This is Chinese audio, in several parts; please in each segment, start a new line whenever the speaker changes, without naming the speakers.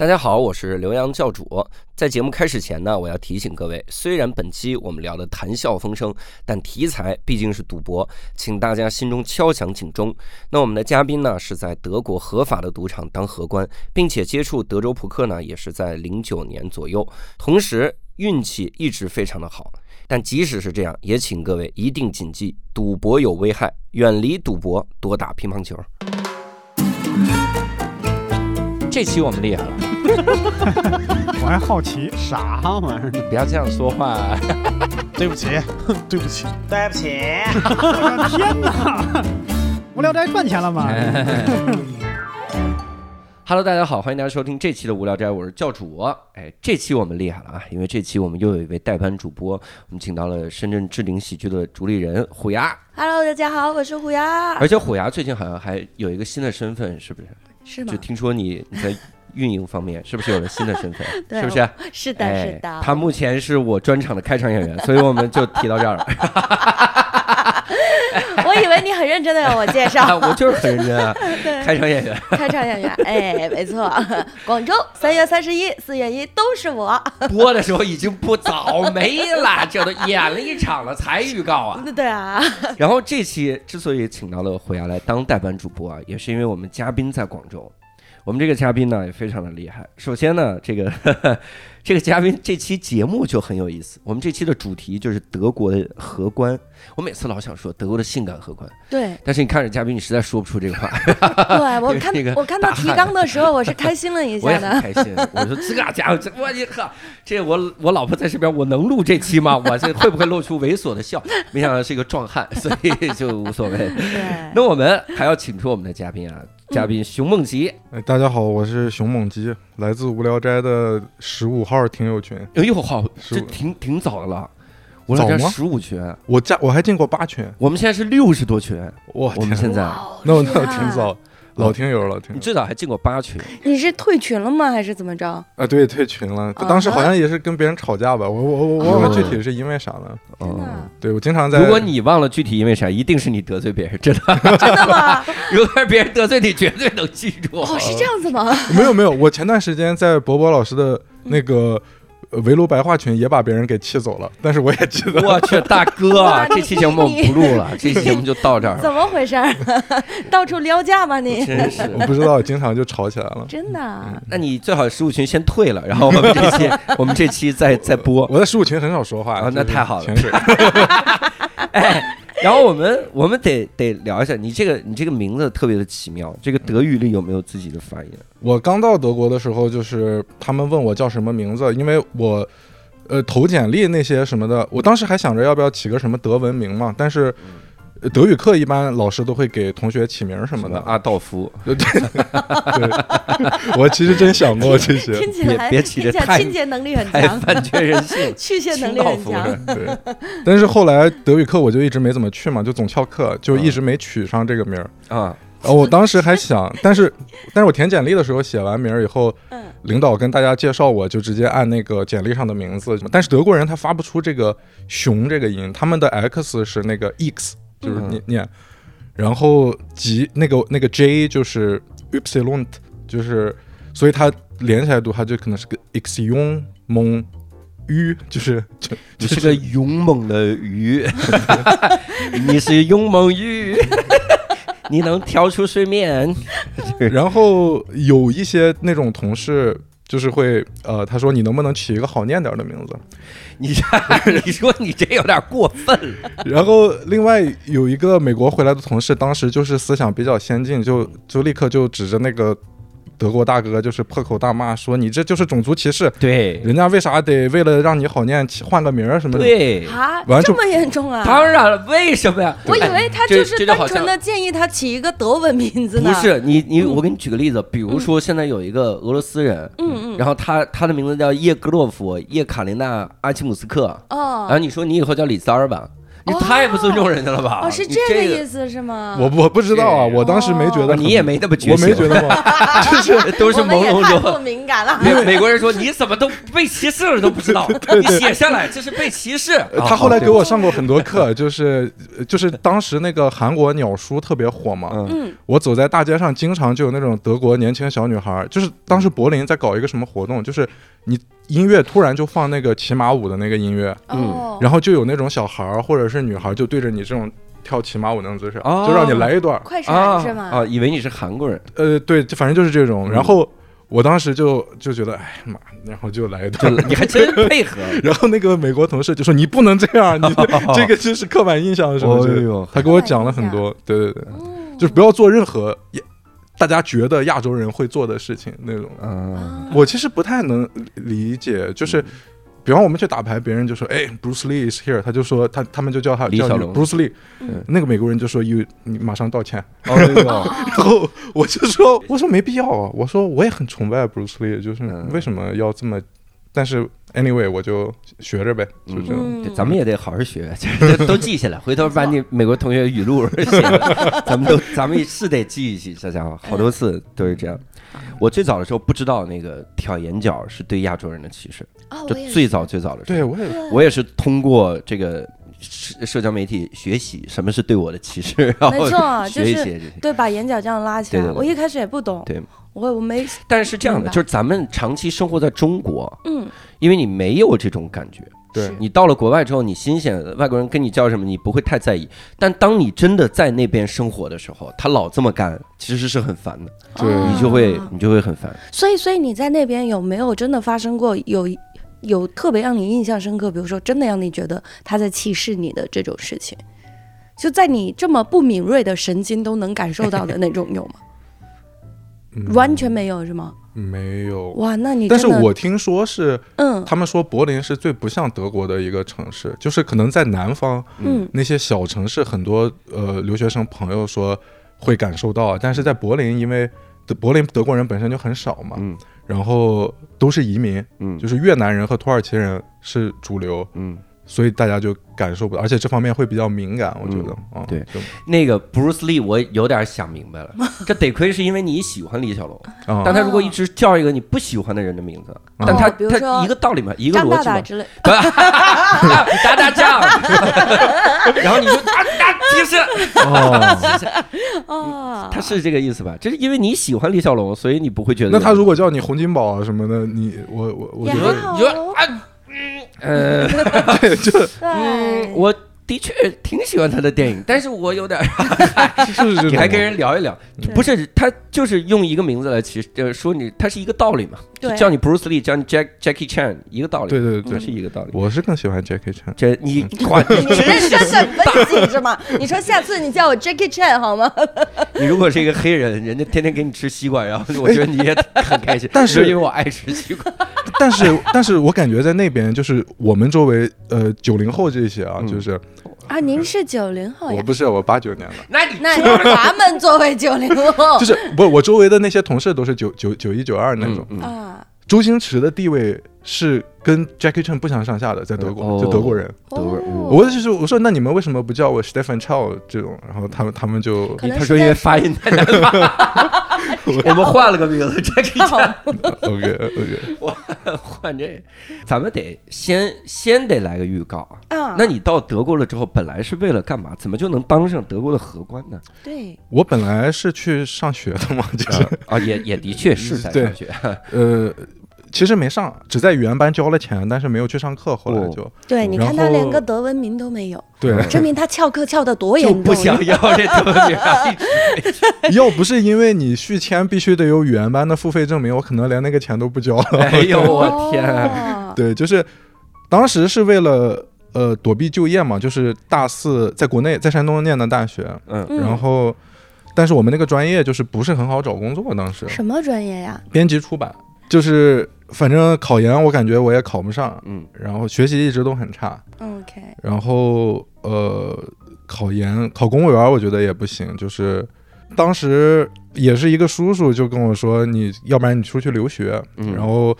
大家好，我是刘洋教主。在节目开始前呢，我要提醒各位，虽然本期我们聊的谈笑风生，但题材毕竟是赌博，请大家心中敲响警钟。那我们的嘉宾呢，是在德国合法的赌场当荷官，并且接触德州扑克呢，也是在零九年左右，同时运气一直非常的好。但即使是这样，也请各位一定谨记，赌博有危害，远离赌博，多打乒乓球。这期我们厉害了，
我还好奇，
啥玩意儿？
不要这样说话。
对不起，对不起，
对不起，
我的天哪！无聊斋赚钱了吗
？Hello，大家好，欢迎大家收听这期的无聊斋，我是教主。哎，这期我们厉害了啊，因为这期我们又有一位代班主播，我们请到了深圳置顶喜剧的主理人虎牙
，Hello，大家好，我是虎牙，
而且虎牙最近好像还有一个新的身份，是不是？
是吗
就？听说你你在运营方面是不是有了新的身份？
对
是不是？
是的，
哎
是的。
他目前是我专场的开场演员，所以我们就提到这儿了。
我以为你很认真的让我介绍
我就是很认真啊，开场演员。
开场演员。哎，没错，广州三月三十一、四月一都是我。
播的时候已经不早没了，这都演了一场了才预告啊。
对啊，
然后这期之所以请到了虎牙来当代班主播啊，也是因为我们嘉宾在广州。我们这个嘉宾呢也非常的厉害。首先呢，这个这个嘉宾这期节目就很有意思。我们这期的主题就是德国的荷官。我每次老想说德国的性感荷官，
对
但是你看着嘉宾，你实在说不出这个话。
对，我 看
那个
我看到提纲的时候，我是开心了一下的。
很开心，我说这个家伙，这我你呵，这我我老婆在这边，我能录这期吗？我这会不会露出猥琐的笑？没想到是一个壮汉，所以就无所谓。
对，
那我们还要请出我们的嘉宾啊，嘉宾熊梦吉。
哎，大家好，我是熊梦琪，来自无聊斋的十五号听友群。
哎呦好，这挺挺早的了。
早吗
十五群，
我加我还进过八群，
我们现在是六十多群。
我，
我们现在，
那那挺早，老听友老，听
你最早还进过八群，
你是退群了吗？还是怎么着？
啊，对，退群了。
啊
当时好像也是跟别人吵架吧，我我我我忘了具体是因为啥了。
嗯
对我经常在，
如果你忘了具体因为啥，一定是你得罪别人，真的。
真的吗？
如果是别人得罪你，绝对能记住。
哦，是这样子吗？
没有没有，我前段时间在博博老师的那个呃围炉白话群也把别人给气走了，但是我也记得。
我去，大哥
哇，
这期节目我们不录了，这期节目就到这儿
怎。么回事儿？到处撩架吗你？
真是，
我不知道，经常就吵起来了。
真的？
那你最好十五群先退了，然后我们这期 我们这期再再播。
我在十五群很少说话，
啊那太好了
潜水。
哎，然后我们我们得得聊一下，你这个你这个名字特别的奇妙，这个德语里有没有自己的发音？
我刚到德国的时候，就是他们问我叫什么名字，因为我，呃，投简历那些什么的，我当时还想着要不要起个什么德文名嘛，但是。德语课一般老师都会给同学起名什么的，
阿道夫，
对 对，我其实真想过这些，
听起来
别别起
听起来清洁能力很
太
强，
人性，
去屑能力很强。
对。但是后来德语课我就一直没怎么去嘛，就总翘课，就一直没取上这个名儿。
啊，
呃，我当时还想，但是但是我填简历的时候写完名儿以后，
嗯。
领导跟大家介绍我就直接按那个简历上的名字，但是德国人他发不出这个“熊”这个音，他们的 X 是那个 X，就是念、念，然后吉那个那个 J 就是 Ypsilon，就是所以它连起来读，它就可能是个 X 用蒙鱼就是就
你
就是
个勇猛的鱼，你是勇猛鱼，你能跳出水面。
然后有一些那种同事就是会呃，他说你能不能起一个好念点儿的名字？
你这，你说你这有点过分了。
然后另外有一个美国回来的同事，当时就是思想比较先进，就就立刻就指着那个德国大哥，就是破口大骂，说你这就是种族歧视，
对
人家为啥得为了让你好念起换个名儿什么的？
对，
啊，
完
这么严重啊！
当然了，为什么呀？
我以
哎
为他就是单纯的建议他起一个德文名字呢。
不，是你你，我给你举个例子，比如说现在有一个俄罗斯人，
嗯嗯，
然后他他的名字叫叶格洛夫叶卡琳娜阿奇姆斯克，哦然后
哦，
你说你以后叫李三儿吧，你太不尊重人家了吧？
哦，是
你
这个意
思。
是吗？
我我不知道啊，我当时没觉得
你也没那么觉
我，没觉得吗？
就是 都是朦胧
中太不。敏感了。
美美国人说你怎么都被歧视了都不知道，你写下来这是被歧视。
呃他后来给我上过很多课，就是就是当时那个韩国鸟叔特别火嘛，
嗯
嗯
我走在大街上，经常就有那种德国年轻小女孩，就是当时柏林在搞一个什么活动，就是你音乐突然就放那个骑马舞的那个音乐，
嗯，
然后就有那种小孩儿或者是女孩儿就对着你这种跳骑马舞那种姿势，
哦
就让你来一段儿。
快
啊
闪是吗？
啊，以为你是韩国人，
呃，对，就反正就是这种。
嗯
然后我当时就就觉得，哎妈，然后就来一段儿。
你还真配合。
然后那个美国同事就说：“你不能这样，你 这个就是刻板印象什么之类的。
呦，
他给我讲了很多，对对对，
哦
就是不要做任何亚大家觉得亚洲人会做的事情那种。
嗯，
啊
我其实不太能理解，就是。比方我们去打牌，别人就说：“哎，Bruce Lee is here。”他就说他他们就叫他叫你 Bruce Lee，
嗯
那个美国人就说：“you 你马上道歉。”
哦
然后我就说：“我说没必要啊，我说我也很崇拜 Bruce Lee，就是
嗯
为什么要这么？但是 anyway 我就学着呗，就这样。
咱们也得好好学，这 都都记下来，回头把你美国同学语录写了，咱们都咱们是得记一记，这家伙好多次都是这样。我最早的时候不知道那个挑眼角是对亚洲人的歧视，
哦，
就最早最早的时候，
对我也
我也是通过这个社社交媒体学习什么是对我的歧视，然后
没错 就是
学一些这些。
对，把眼角这样拉起来。
对对对
我一开始也不懂，
对
我我没
但是是这样的，就是咱们长期生活在中国，
嗯，
因为你没有这种感觉，
对
你到了国外之后，你新鲜，外国人跟你叫什么，你不会太在意。但当你真的在那边生活的时候，他老这么干，其实是很烦的，
对
哦
你就会你就会很烦。
所以，所以你在那边有没有真的发生过有有特别让你印象深刻，比如说真的让你觉得他在歧视你的这种事情？就在你这么不敏锐的神经都能感受到的那种有吗？
嗯。
完全没有是吗？
没有。
哇，那你
但是我听说是
嗯。
他们说柏林是最不像德国的一个城市，就是可能在南方
嗯。
那些小城市，很多呃留学生朋友说会感受到，但是在柏林，因为德柏林德国人本身就很少嘛，
嗯。
然后都是移民，
嗯。
就是越南人和土耳其人是主流，
嗯，
所以大家就感受不到，而且这方面会比较敏感，我觉得，啊，
对。
就，
那个 Bruce Lee 我有点想明白了，这得亏是因为你喜欢李小龙，
啊。
但他如果一直叫一个你不喜欢的人的名字，但他他一个道理嘛，一个逻辑嘛，
大大之类，
打打仗，然后你就打打提示，
哦，
哦，
他是这个意思吧？这是因为你喜欢李小龙，所以你不会觉得
那他如果叫你洪金宝啊什么的，你我我我
也
觉得
呃，
对，就
嗯，
对，
我的确挺喜欢他的电影，但是我有点
是这种
你还跟人聊一聊，不是他就是用一个名字来其实呃说你，他是一个道理嘛，就
对
叫你 Bruce Lee，叫你 Jack Jackie Chan 一个道理，
对对对
它是一个道理。
我是更喜欢 Jackie Chan。
这你管，你
你认真的分析是吗？你说下次你叫我 Jackie Chan 好吗？
你如果是一个黑人，人家天天给你吃西瓜，然后我觉得你也很开心，
但是
因为我爱吃西瓜，
但是，但是我感觉在那边，就是我们周围，呃，九零后这些啊，
嗯
就是
啊，您是九零后呀？
我不是我八九年的，
那你
那咱们作为九零后
就是不，我周围的那些同事都是九九九一九二那种。
啊，
周星驰的地位是跟 Jackie Chan 不相上下的，在德国，
哦
就德国人。
德国人
哦
我就是我说，那你们为什么不叫我 Stephen Chow 这种？然后他们他们就
他说因为发音太难发，我们换了个名字，Jackie Chan。
OK OK，
换这，咱们得先先得来个预告啊。
啊，
那你到德国了之后，本来是为了干嘛？怎么就能当上德国的荷官呢？
对
我本来是去上学的嘛，就是
啊，也也的确是在上学。
呃，其实没上，只在语言班交了钱，但是没有去上课。后来
哦
就
对，你看他连个德文名都没有，
对，
证明他翘课翘的多
就
严重。
不想要这德文名啊！
要不是因为你续签必须得有语言班的付费证明，我可能连那个钱都不交了。
哎呦我天！
哦
对，就是当时是为了呃躲避就业嘛，就是大四在国内在山东念的大学，
嗯
嗯
然后但是我们那个专业就是不是很好找工作，当时
什么专业呀？
编辑出版，就是反正考研我感觉我也考不上，
嗯。
然后学习一直都很差
，OK，
然后呃考研考公务员我觉得也不行，就是当时也是一个叔叔就跟我说，你要不然你出去留学，
嗯，
然后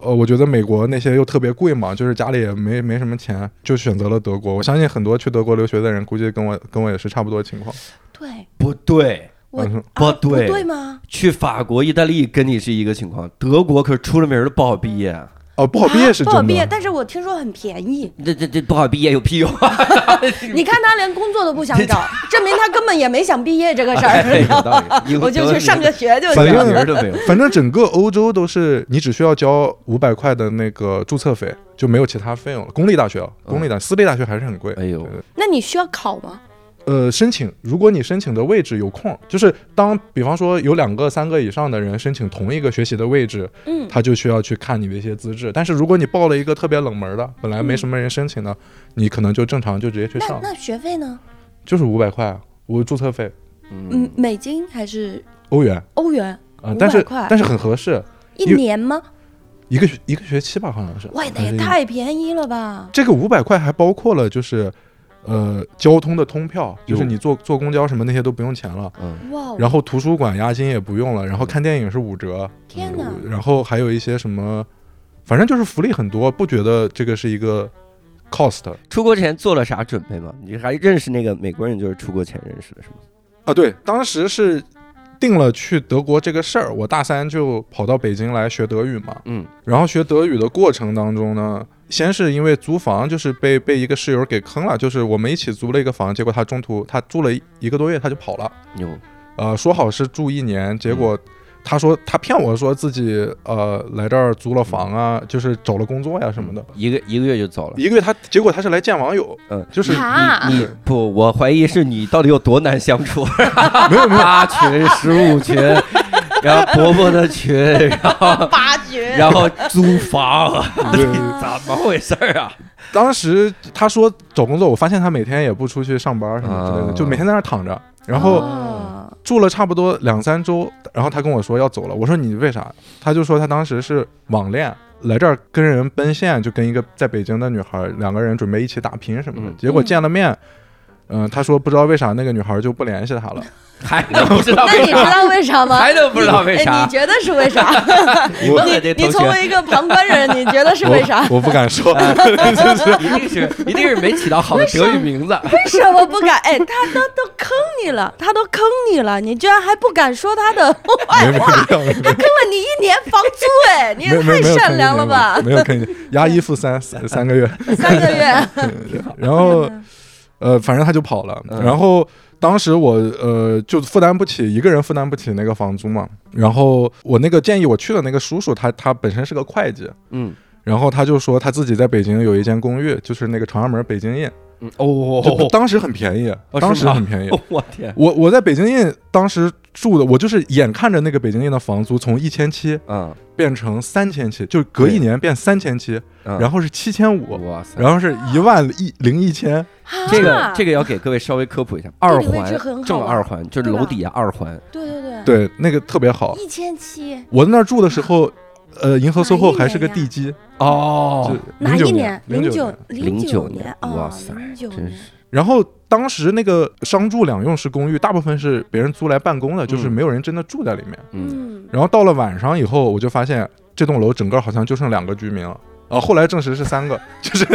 呃，我觉得美国那些又特别贵嘛，就是家里也没没什么钱，就选择了德国。我相信很多去德国留学的人，估计跟我跟我也是差不多情况。
对，
不对，
我
嗯
不
啊
对
不对吗？
去法国、意大利跟你是一个情况，德国可出了名的不好毕业。
哦，不好毕业是
啊不好毕业，但是我听说很便宜。
这这这不好毕业有屁用啊！
你看他连工作都不想找，证明他根本也没想毕业这个事
哎
儿。你知道
有道理，
我就去上个学就
反正
行了。
名儿都没有。
反正整个欧洲都是你只需要交五百块的那个注册费，就没有其他费用了。公立大学，啊，公立大私立大学还是很贵。
哎呦
那你需要考吗？
呃，申请，如果你申请的位置有空，就是当比方说有两个、三个以上的人申请同一个学习的位置，
嗯，
他就需要去看你的一些资质。但是如果你报了一个特别冷门的，本来没什么人申请的，你可能就正常就直接去上，
那那学费呢？
就是五百块啊，我注册费，
嗯，美金还是
欧元
欧元？
啊、但是但是很合适，
一年吗？
一个学一个学期吧，好像是。
哇，那也太便宜了吧！
这个五百块还包括了就是，呃，交通的通票，就是你坐坐公交什么那些都不用钱了。
嗯，
哇，
然后图书馆押金也不用了，然后看电影是五折，
天哪！
然后还有一些什么，反正就是福利很多，不觉得这个是一个 cost
出国前做了啥准备吗？你还认识那个美国人，就是出国前认识的，是吗？
啊？对，当时是定了去德国这个事儿，我大三就跑到北京来学德语嘛，
嗯，
然后学德语的过程当中呢，先是因为租房就是被被一个室友给坑了，就是我们一起租了一个房，结果他中途他住了一一个多月他就跑了，
有
呃，说好是住一年，结果他说他骗我说自己呃来这儿租了房啊，就是找了工作呀什么的，
一个一个月就走了。
一个月他结果他是来见网友，
嗯，
就是
你
你不，我怀疑是你到底有多难相处。
没 有没有。
八群、十五群，然后婆婆的群，然后 然后租房，
对
怎么回事儿啊？
当时他说找工作，我发现他每天也不出去上班什么之类的，
啊
就每天在那儿躺着，然后。
哦
住了差不多两三周，然后他跟我说要走了。我说你为啥？他就说他当时是网恋，来这儿跟人奔现，就跟一个在北京的女孩，两个人准备一起打拼什么的。
嗯
结果见了面，嗯、他说不知道为啥那个女孩就不联系他了。
还能不知道
那
为啥？
你知道为啥吗？
还能不知道为
哎，
啥
你？觉得是为啥？
你
你，作为一个旁观人，你觉得是为啥？
我我不敢说，
一定是一定是没起到好的德语名字。
为什么不敢？哎，他都都坑你了，他都坑你了，你居然还不敢说他的坏话？他坑了你一年房租，哎，你也太善良了吧？
没有坑你，押一付三三三个月，
三个月，
然后呃，反正他就跑了。
嗯
然后当时我呃就负担不起一个人负担不起那个房租嘛。然后我那个建议我去的那个叔叔，他他本身是个会计，
嗯
然后他就说他自己在北京有一间公寓，就是那个朝阳门北京印，
嗯哦
就当时很便宜，
哦
当时很便宜。
哦，我天，
我我在北京印当时住的，我就是眼看着那个北京印的房租从一千七
嗯。
变成三千七，就隔一年变三千七，
嗯，
然后是七千五，
哇塞，
然后是一万一零一千，
这个
啊
这个要给各位稍微科普一下，二环正二环就是楼底下二环，
对对对，
对，那个特别好。
一千七，
我在那儿住的时候，呃，银河 SOHO 还是个地基，
哦。
就零九
哪一年？
零
零九
年。
零
09
年
哇塞真是
然后当时那个商住两用式公寓，大部分是别人租来办公的，就是
嗯
没有人真的住在里面。
嗯
嗯，
然后到了晚上以后，我就发现这栋楼整个好像就剩两个居民了。啊，后来证实是三个，就是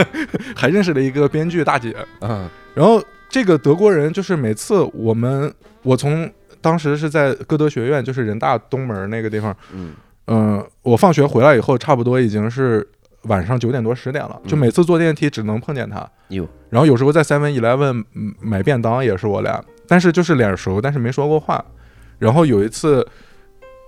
还认识了一个编剧大姐。
嗯
然后这个德国人就是每次我们我从当时是在歌德学院，就是人大东门那个地方，
嗯
嗯、我放学回来以后，差不多已经是晚上九点多十点了，就
嗯
每次坐电梯只能碰见他。
有
然后有时候在 Seven Eleven 嗯买便当也是我俩，但是就是脸熟，但是没说过话。然后有一次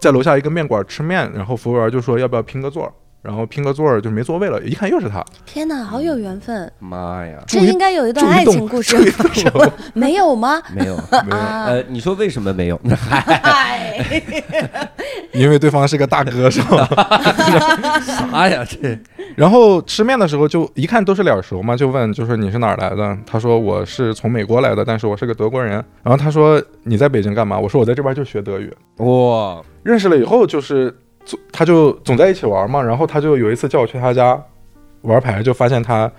在楼下一个面馆吃面，然后服务员就说要不要拼个座儿，然后拼个座儿就没座位了，一看又是他，
天哪，好有缘分，
妈呀，
这应该有一段爱情故事没有吗？
没有
没有，
啊，
呃，你说为什么没有？
哎，
因为对方是个大哥是吧？
啥呀这？
然后吃面的时候就一看都是脸熟嘛，就问就说你是哪儿来的？他说我是从美国来的，但是我是个德国人。然后他说你在北京干嘛？我说我在这边就学德语。
哇，
认识了以后就是总他就总在一起玩嘛，然后他就有一次叫我去他家玩牌，就发现他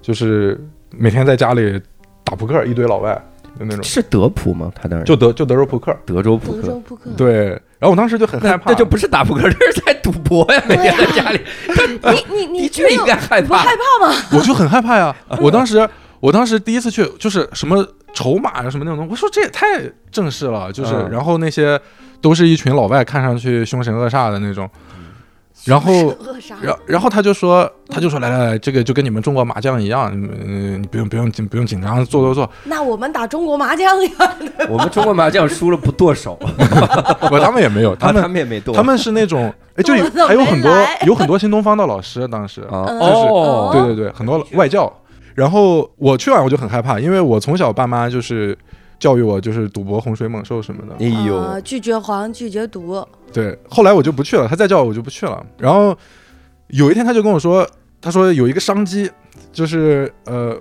就是每天在家里打扑克，一堆老外就那种，
是德普吗？他当时
就德就德州扑克。
德州扑克
德州扑克，
对，然后我当时就很害怕，
那那就不是打扑克，这是在赌博呀！每天在家里，
你你你
的确应该害怕
不害。怕吗？
我就很害怕呀。我当时，我当时第一次去，就是什么筹码呀，什么那种东西，我说这也太正式了，就是，
嗯
然后那些都是一群老外，看上去凶神恶煞的那种，然后。然然后他就说，他就说，来来来，这个就跟你们中国麻将一样，嗯、你不用不用紧不用紧张，坐坐坐。
那我们打中国麻将呀，
我们中国麻将输了不剁手，
我，他们也没有，他
他
们
他们也没剁，
他们是那种，哎，就还有很多有很多新东方的老师，当时，
啊
嗯
哦，
对对对，很多外教。然后我去完我就很害怕，因为我从小爸妈就是教育我，就是赌博、洪水猛兽什么的。
哎呦，
啊拒绝黄，拒绝赌，
对，后来我就不去了，他再叫我我就不去了。然后有一天他就跟我说，他说有一个商机，就是呃，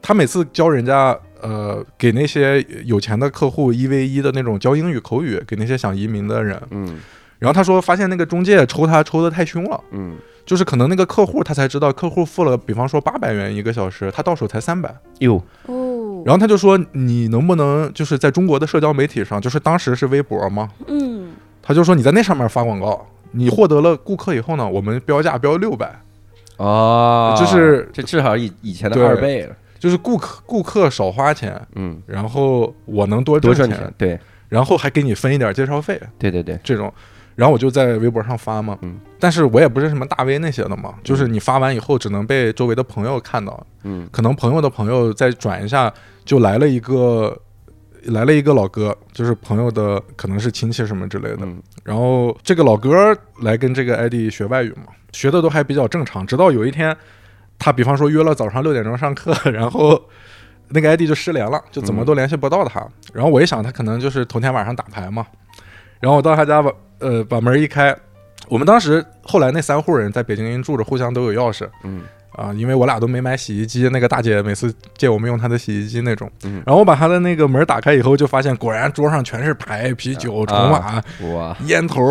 他每次教人家呃给那些有钱的客户一 v 一的那种教英语口语，给那些想移民的人。
嗯
然后他说发现那个中介抽他抽的太凶了。
嗯，
就是可能那个客户他才知道，客户付了，比方说八百元一个小时，他到手才三百。
哟，
哦，
然后他就说，你能不能就是在中国的社交媒体上，就是当时是微博吗，
嗯，
他就说你在那上面发广告，你获得了顾客以后呢，我们标价标六百，
哦，
就是
这至少以以前的二倍了，
就是顾客顾客少花钱，
嗯，
然后我能多
多赚钱，对。
然后还给你分一点介绍费
对对对，
这种。然后我就在微博上发嘛，
嗯，
但是我也不是什么大 V 那些的嘛，就是你发完以后只能被周围的朋友看到，
嗯
可能朋友的朋友再转一下，就来了一个来了一个老哥，就是朋友的可能是亲戚什么之类的。
嗯
然后这个老哥来跟这个 ID 学外语嘛，学的都还比较正常。直到有一天，他比方说约了早上六点钟上课，然后那个 ID 就失联了，就怎么都联系不到他。然后我一想，他可能就是头天晚上打牌嘛。然后我到他家把呃把门一开，我们当时后来那三户人在北京住着，互相都有钥匙。
嗯
啊，因为我俩都没买洗衣机，那个大姐每次借我们用她的洗衣机那种。
嗯
然后我把她的那个门打开以后，就发现果然桌上全是牌、啤酒、筹码、
哇，
烟头。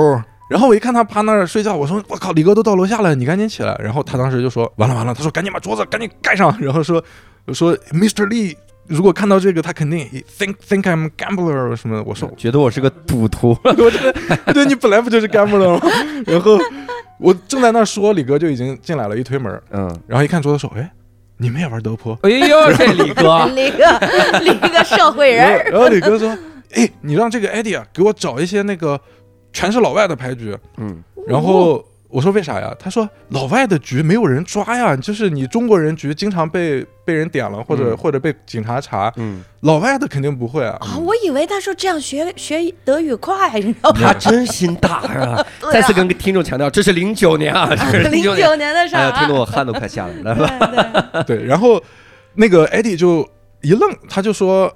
然后我一看他趴那儿睡觉，我说我靠，李哥都到楼下了，你赶紧起来。然后他当时就说完了完了，他说赶紧把桌子赶紧盖上，然后说说 Mr. Lee 如果看到这个，他肯定 think think I'm gambler 什么的。我说
觉得我是个赌徒，
我觉得 对你本来不就是 gambler 吗？然后我正在那说，李哥就已经进来了，一推门，
嗯，
然后一看桌子说，哎，你们也玩德扑？
哎呦，这李哥，
李哥，李哥社会人，
然后李哥说，哎，你让这个艾迪啊给我找一些那个全是老外的牌局。
嗯
然后我说为啥呀？他说老外的局没有人抓呀，就是你中国人局经常被被人点了，或者、
嗯
或者被警察查，
嗯，
老外的肯定不会啊。
啊，我以为他说这样学学德语快，你知道吗？
他真心大
啊
再次跟听众强调，这是零九年啊，这是
零
九年，
年的事儿啊，
听得我汗都快下来了，
对对，
对，然后那个艾迪就一愣，他就说。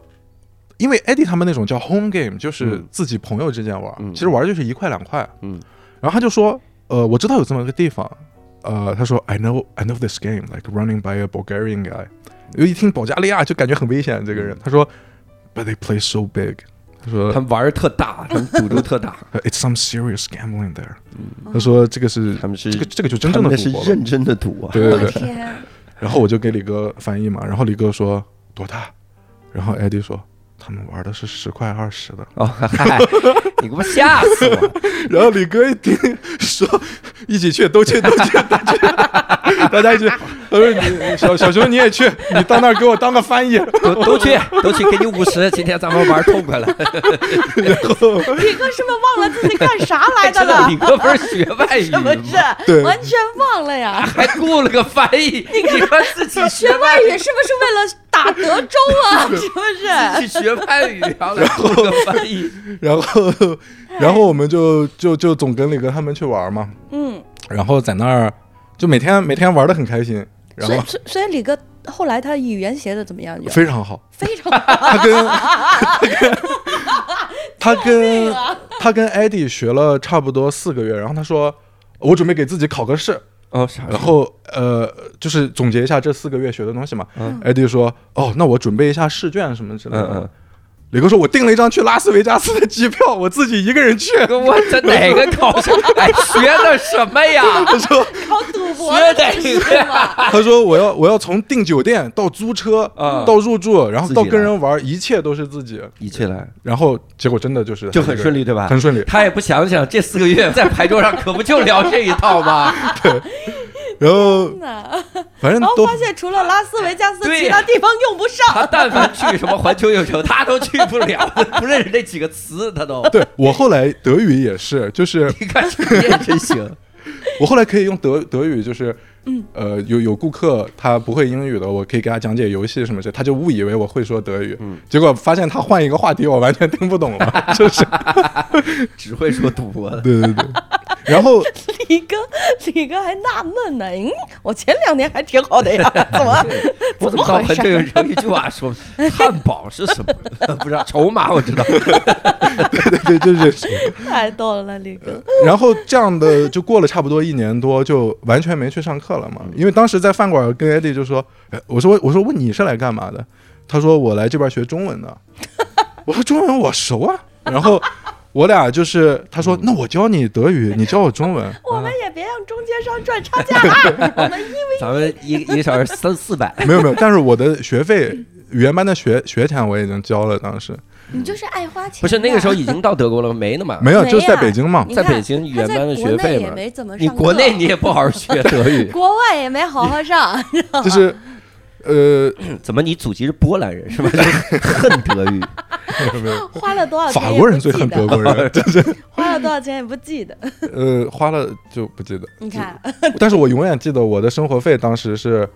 因为艾迪他们那种叫 home game，就是
嗯
自己朋友之间玩，
嗯
其实玩就是一块两块。
嗯，
然后他就说，呃，我知道有这么个地方，呃，他说 I know I know this game like running by a Bulgarian guy，又一听保加利亚就感觉很危险，这个人，他说，But they play so big，他说
他们玩儿特大，他们赌注特大
，It's some serious gambling there，他说这个是
他们是
这个这个就真正的赌博了。
认真的赌啊，
对对对，
天，
然后我就给李哥翻译嘛，然后李哥说多大，然后艾迪说他们玩的是十块二十的，
哦，嗨，你给我吓死我！
然后李哥一听说一起去，都去都去都去，大家一起，他说你小小熊你也去，你到那儿给我当个翻译，
都都去，都去，给你五十，今天咱们玩痛快了。
然后
李哥是不是忘了自己干啥来的，了
李？哥不是学外语
是不
吗？
是？
对
完全忘了呀！
还雇了个翻译，你说自己
学外语是不是为了打德州啊？是不是？
去学外语，然后来雇个翻译。
然后然后我们就就就总跟李哥他们去玩嘛，
嗯，
然后在那儿就每天每天玩的很开心，然后
所以所以李哥后来他语言学的怎么样？
非常好。
非常好
他跟 他跟
啊
他跟艾迪学了差不多四个月，然后他说我准备给自己考个试，
哦，
然后呃就是总结一下这四个月学的东西嘛。
嗯
艾迪说哦，那我准备一下试卷什么之类的。
嗯嗯
磊哥说：“我订了一张去拉斯维加斯的机票，我自己一个人去。
我这哪个考生？哎，学的什么呀？”
他说
考赌博
学
的
哪个？：“
他说我要我要从订酒店到租车
啊
到入住，然后到跟人玩，一切都是自己。
一起来
然后结果真的就是
就很顺利，对吧？
很顺利。
他也不想想，这四个月在牌桌上可不就聊这一套吗？
然后，反正都
然后发现除了拉斯维加斯，其他地方用不上。
他但凡去什么环球影城，他都去不了，不认识那几个词，他都。
对我后来德语也是，就是
你看这也真行，
我后来可以用德德语，就是，
嗯
呃，有有顾客他不会英语的，我可以给他讲解游戏什么的，他就误以为我会说德语，
嗯
结果发现他换一个话题，我完全听不懂了，就是，
只会说赌博的。
对对对，然后
李哥，李哥还纳闷呢，嗯，我前两年还挺好的呀，怎么
我怎么到很这个人一句话说，汉堡是什么？不知道，筹码我知道。
对对对，就是，
太逗了，李哥。
然后这样的就过了差不多一年多，就完全没去上课了嘛，因为当时在饭馆跟艾迪就说，哎我说我说问你是来干嘛的？他说我来这边学中文的，我说中文我熟啊，然后。我俩就是，他说：“那我教你德语，你教我中文。”
我们也别让中间商赚差价 啊！我们因为
咱们一一个小时三四百，
没有没有，但是我的学费语言班的学学钱我已经交了，当时
你就是爱花钱的。
不是那个时候已经到德国了吗？没呢嘛。
没有，
没
就是在
呀
北京嘛。
在北京语言班的学费嘛
没怎么上
你国内你也不好好学德语，
国外也没好好上，
就是，呃，
怎么你祖籍是波兰人是吧？恨德语，
花了多少钱？
法国人最恨德，国人，就是
花了多少钱也不记得。
呃，花了就不记得。
你看，
但是我永远记得我的生活费当时是。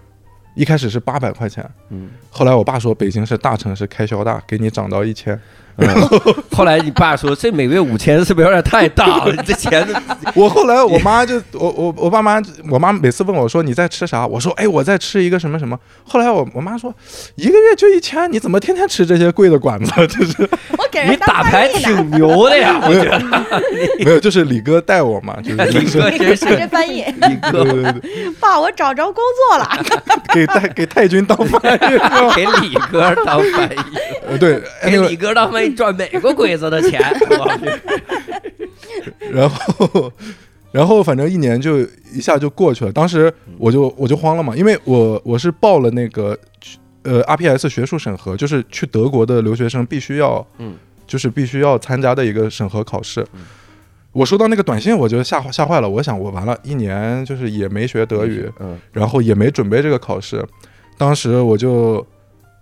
一开始是八百块钱，
嗯，
后来我爸说北京是大城市，开销大，给你涨到一千。
嗯 后来你爸说这每个月五千是不是有点太大了？你这钱
我后来我妈就我我我爸妈，我妈每次问我说你在吃啥，我说哎我在吃一个什么什么。后来我我妈说一个月就一千，你怎么天天吃这些贵的馆子？就是
我给
你打牌挺牛的呀，我觉得。
没有，就是李哥带我嘛，就是
李哥真是
给人翻译。
李哥
对对对，
爸，我找着工作了。
给太给太君当翻译，
给李哥当翻译，
呃对，哎
给李哥当翻译赚美国鬼子的钱。我
然后，然后反正一年就一下就过去了。当时我就我就慌了嘛，因为我我是报了那个呃 RPS 学术审核，就是去德国的留学生必须要，
嗯，
就是必须要参加的一个审核考试。我收到那个短信，我就吓吓坏了。我想，我完了，一年就是也没学德语，
嗯，
然后也没准备这个考试。当时我就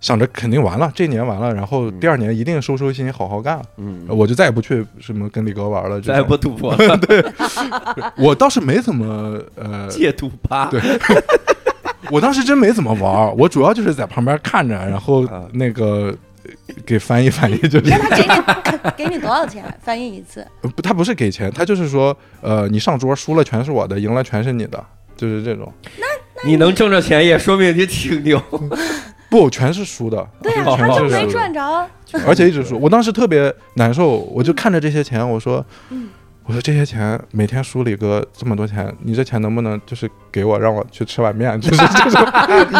想着肯定完了，这年完了，然后第二年一定收收心，好好干。
嗯，
我就再也不去什么跟李哥玩了。
再也不赌博 了，
我倒是没怎么呃，
戒赌吧。
对我当时真没怎么玩，我主要就是在旁边看着，然后
啊
那个呃给翻译翻译，就是
他给你给你多少钱翻译一次？
呃不，他不是给钱，他就是说，呃，你上桌输了全是我的，赢了全是你的，就是这种。
你能挣着钱，也说明你挺牛。
不，全是输的，
对啊，他就没
全是输的
赚着。
而且一直输。我当时特别难受，我就看着这些钱，我说，
嗯
我说这些钱每天输李哥这么多钱，你这钱能不能就是给我，让我去吃碗面？就是这种。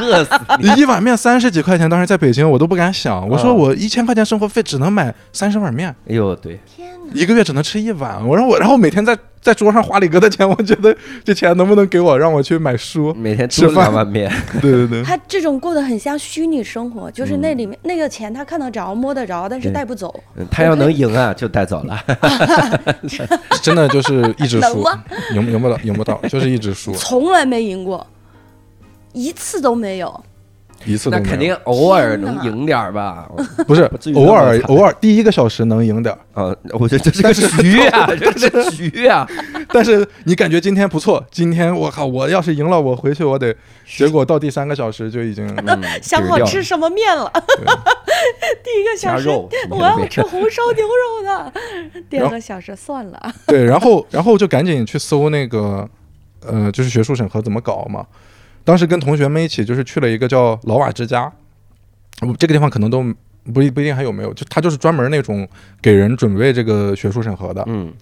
饿死
你一碗面三十几块钱，当时在北京我都不敢想。我说我一千块钱生活费只能买三十碗面，
哎呦，对，
天哪！
一个月只能吃一碗。我说我，然后每天在在桌上花李哥的钱，我觉得这钱能不能给我，让我去买书？
每天吃
吃饭
两碗面，
对对对，
他这种过得很像虚拟生活，就是
嗯
那里面那个钱他看得着摸得着，但是带不走。
嗯他要能赢啊，就带走了。
真的就是一直输赢赢不到，赢不到，就是一直输，
从来没赢过，一次都没有。
一次。
那肯定偶尔能赢点儿吧？
不是偶尔偶尔第一个小时能赢点儿，
啊，我觉得这是个局啊，这是个局啊。
但是你感觉今天不错，今天我靠，我要是赢了，我回去我得，结果到第三个小时就已经
嗯
想好吃什么面了。第一个小时我要吃红烧牛肉的，第二个小时算了。
对，然后然后就赶紧去搜那个，呃，就是学术审核怎么搞嘛。当时跟同学们一起就是去了一个叫老瓦之家，呃这个地方可能都不一不一定还有没有，就他就是专门那种给人准备这个学术审核的。
嗯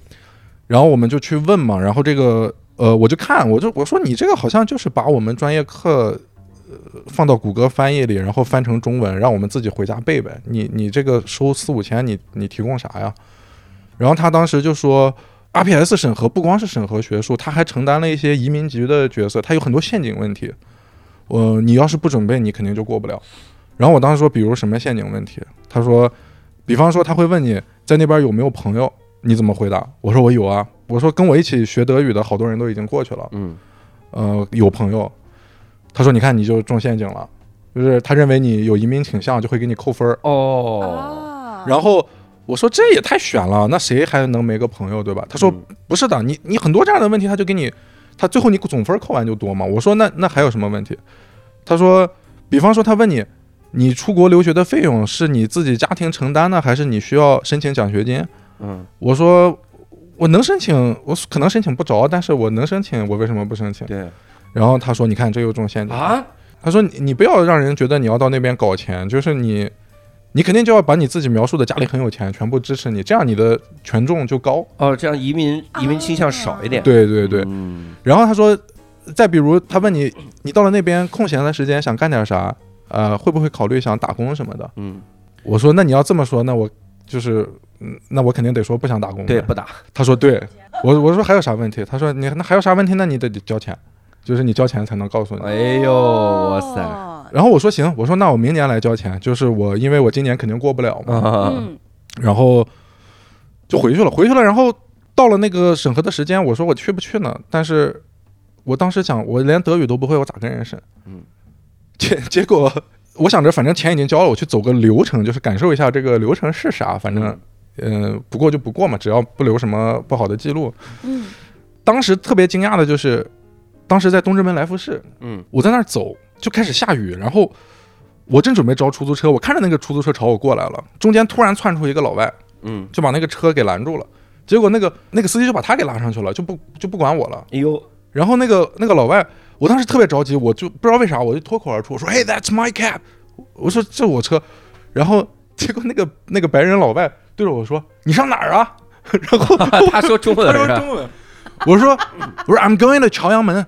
然后我们就去问嘛，然后这个呃，我就看，我就我说你这个好像就是把我们专业课放到谷歌翻译里，然后翻成中文，让我们自己回家背呗。你你这个收四五千，你你提供啥呀？然后他当时就说，RPS 审核不光是审核学术，他还承担了一些移民局的角色，他有很多陷阱问题。呃你要是不准备，你肯定就过不了。然后我当时说，比如什么陷阱问题？他说，比方说他会问你在那边有没有朋友，你怎么回答？我说我有啊。我说跟我一起学德语的好多人都已经过去了，
嗯
呃，有朋友。他说你看你就中陷阱了，就是他认为你有移民倾向，就会给你扣分儿。
哦，
啊
然后我说这也太悬了，那谁还能没个朋友对吧？他说
嗯
不是的，你你很多这样的问题，他就给你，他最后你总分扣完就多嘛。我说那那还有什么问题？他说，比方说他问你，你出国留学的费用是你自己家庭承担呢，还是你需要申请奖学金？
嗯
我说我能申请，我可能申请不着，但是我能申请，我为什么不申请？
对
然后他说，你看这又中陷阱。
啊，
他说你你不要让人觉得你要到那边搞钱，就是你，你肯定就要把你自己描述的家里很有钱，全部支持你，这样你的权重就高。
哦，这样移民移民倾向少一点。
对对对。
嗯
然后他说，再比如他问你，你到了那边空闲的时间想干点啥？呃，会不会考虑想打工什么的？
嗯，
我说那你要这么说，那我就是，嗯，那我肯定得说不想打工。
对，不打。
他说对，我我说还有啥问题？他说你那还有啥问题？那你得交钱，就是你交钱才能告诉你。
哎呦，哇塞！
哦
然后我说行，我说那我明年来交钱，就是我因为我今年肯定过不了嘛，
啊，
嗯
然后就回去了，回去了，然后到了那个审核的时间，我说我去不去呢？但是我当时想，我连德语都不会，我咋跟人审？
嗯，
结结果我想着反正钱已经交了，我去走个流程，就是感受一下这个流程是啥，反正嗯、呃不过就不过嘛，只要不留什么不好的记录。
嗯
当时特别惊讶的就是，当时在东直门来福士，
嗯
我在那儿走，就开始下雨，然后我正准备招出租车，我看着那个出租车朝我过来了，中间突然窜出一个老外，
嗯，
就把那个车给拦住了，结果那个那个司机就把他给拉上去了，就不就不管我了。
哎呦，
然后那个那个老外，我当时特别着急，我就不知道为啥，我就脱口而出，我说：“Hey, that's my cab。”我说：“这我车。”然后结果那个那个白人老外对着我说：“你上哪儿啊？” 然后
他说中文
他说？中文，我说我说 I'm going to 朝阳门，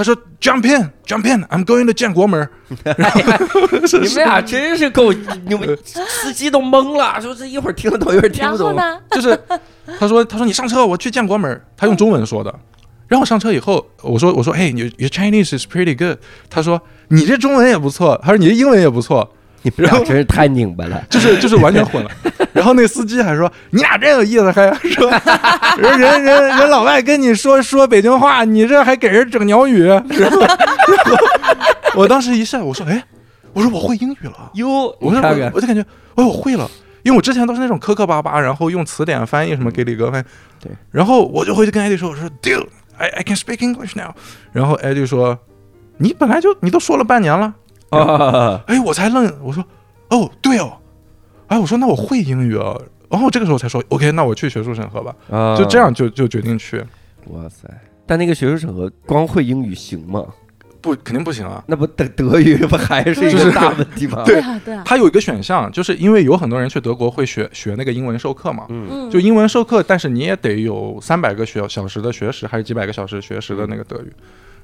他说 Jump in Jump in，I'm going to 建国门。
你们俩真是够，你们 司机都懵了，说这一会儿听得懂，一会儿听不懂。
然后呢？
就是他说他说你上车，我去建国门。他用中文说的。然后我上车以后，我说我说嘿，你 your Chinese is pretty good。他说你这中文也不错，他说你这英文也不错，
你们俩真是太拧巴了。
就是就是完全混了。然后那司机还说你俩真有意思，还说人人人人老外跟你说说北京话，你这还给人整鸟语。然后我当时一下我说哎，我说我会英语了。
哟，
我说我就感觉，哎，我会了，因为我之前都是那种磕磕巴巴，然后用词典翻译什么给李哥翻译，
对，
然后我就回去跟艾迪说，我说，Dude，I I can speak English now，然后艾迪说，你本来就你都说了半年了，
啊，
哎，我才愣，我说，哦，对哦，哎，我说那我会英语啊，然后这个时候才说，OK，那我去学术审核吧，
啊
就这。样就就决定去，
哇塞！但那个学术审核光会英语行吗？
不肯定不行啊。
那不德德语不还是一
就是
个大问题吗？
对
啊对啊，
它有一个选项，就是因为有很多人去德国会学学那个英文授课嘛，
嗯
嗯
就英文授课，但是你也得有三百个学小时的学时，还是几百个小时学时的那个德语。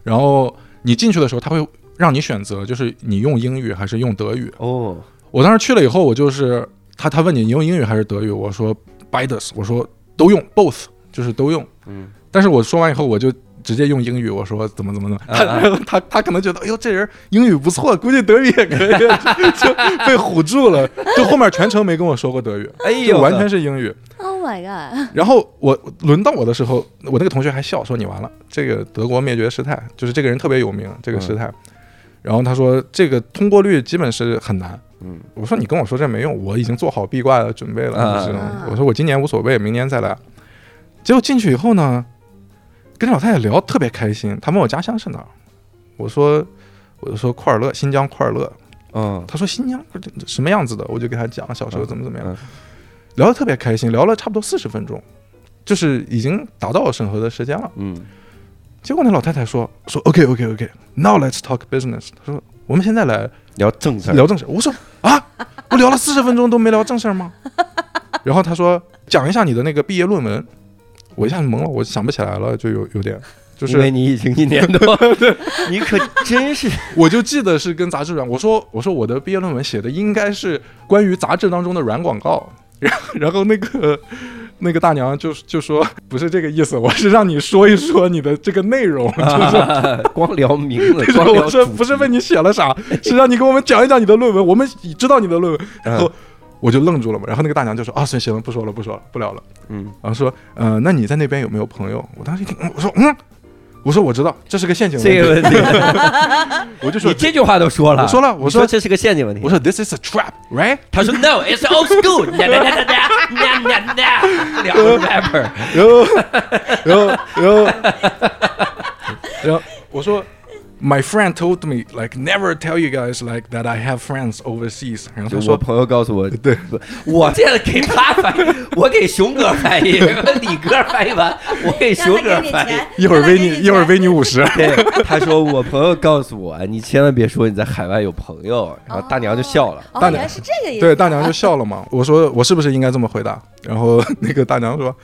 然后你进去的时候，他会让你选择，就是你用英语还是用德语。
哦，
我当时去了以后，我就是他他问你你用英语还是德语，我说 beides，我说都用 both，就是都用。
嗯，
但是我说完以后，我就直接用英语，我说怎么怎么怎么，他
啊
他他可能觉得，哎呦，这人英语不错，估计德语也可以，就被唬住了。就后面全程没跟我说过德语，
哎呦，
就完全是英语。
，Oh my god，
然后我轮到我的时候，我那个同学还笑说：“你完了，这个德国灭绝师太，就是这个人特别有名，这个师太。然后他说这个通过率基本是很难。
嗯，
我说你跟我说这没用，我已经做好闭挂的准备了。我说我今年无所谓，明年再来。结果进去以后呢，跟老太太聊特别开心，她问我家乡是哪儿，我说我就说库尔勒，新疆库尔勒。
嗯，
她说新疆什么样子的，我就给她讲小时候怎么怎么样。
嗯
聊得特别开心，聊了差不多四十分钟，就是已经达到审核的时间了。
嗯，
结果那老太太说说 OK OK OK，now let's talk business。她说我们现在来
聊正事，
聊正事。我说啊，我聊了四十分钟都没聊正事儿吗？然后她说讲一下你的那个毕业论文。我一下子懵了，我想不起来了，就有有点就是
因为你已经一年多，你可真是
我就记得是跟杂志软，我说我说我的毕业论文写的应该是关于杂志当中的软广告，然后然后那个那个大娘就就说不是这个意思，我是让你说一说你的这个内容，就是。
啊 光聊名字，
就是
光聊
我说不是问你写了啥，是让你给我们讲一讲你的论文，我们知道你的论文。然后我就愣住了嘛，然后那个大娘就说啊，行行了，不说了，不说了，不聊了。
嗯，
然后说，呃，那你在那边有没有朋友？我当时一听，嗯我说，嗯，我说我知道，这是个陷阱问题。
这个问题，
我就说
你这句话都说了，
我说了我说
说这是个陷阱问题，
我说 this is a trap，right？
他说 No, it's old school，nha nha nha nha nha nha，两个 rapper，
然后，然后，然后，然后我说，My friend told me like never tell you guys like that I have friends overseas。然后他说，
朋友告诉我，
对，
我这样给他翻译，我给熊哥翻译，李哥翻译完，我给熊哥翻译。
一会儿微你，一会儿微你五十。
对，他说我朋友告诉我，你千万别说你在海外有朋友，然后大娘就笑了。
哦，
大娘
是这个意思。
对，大娘就笑了嘛。我说我是不是应该这么回答？然后那个大娘说。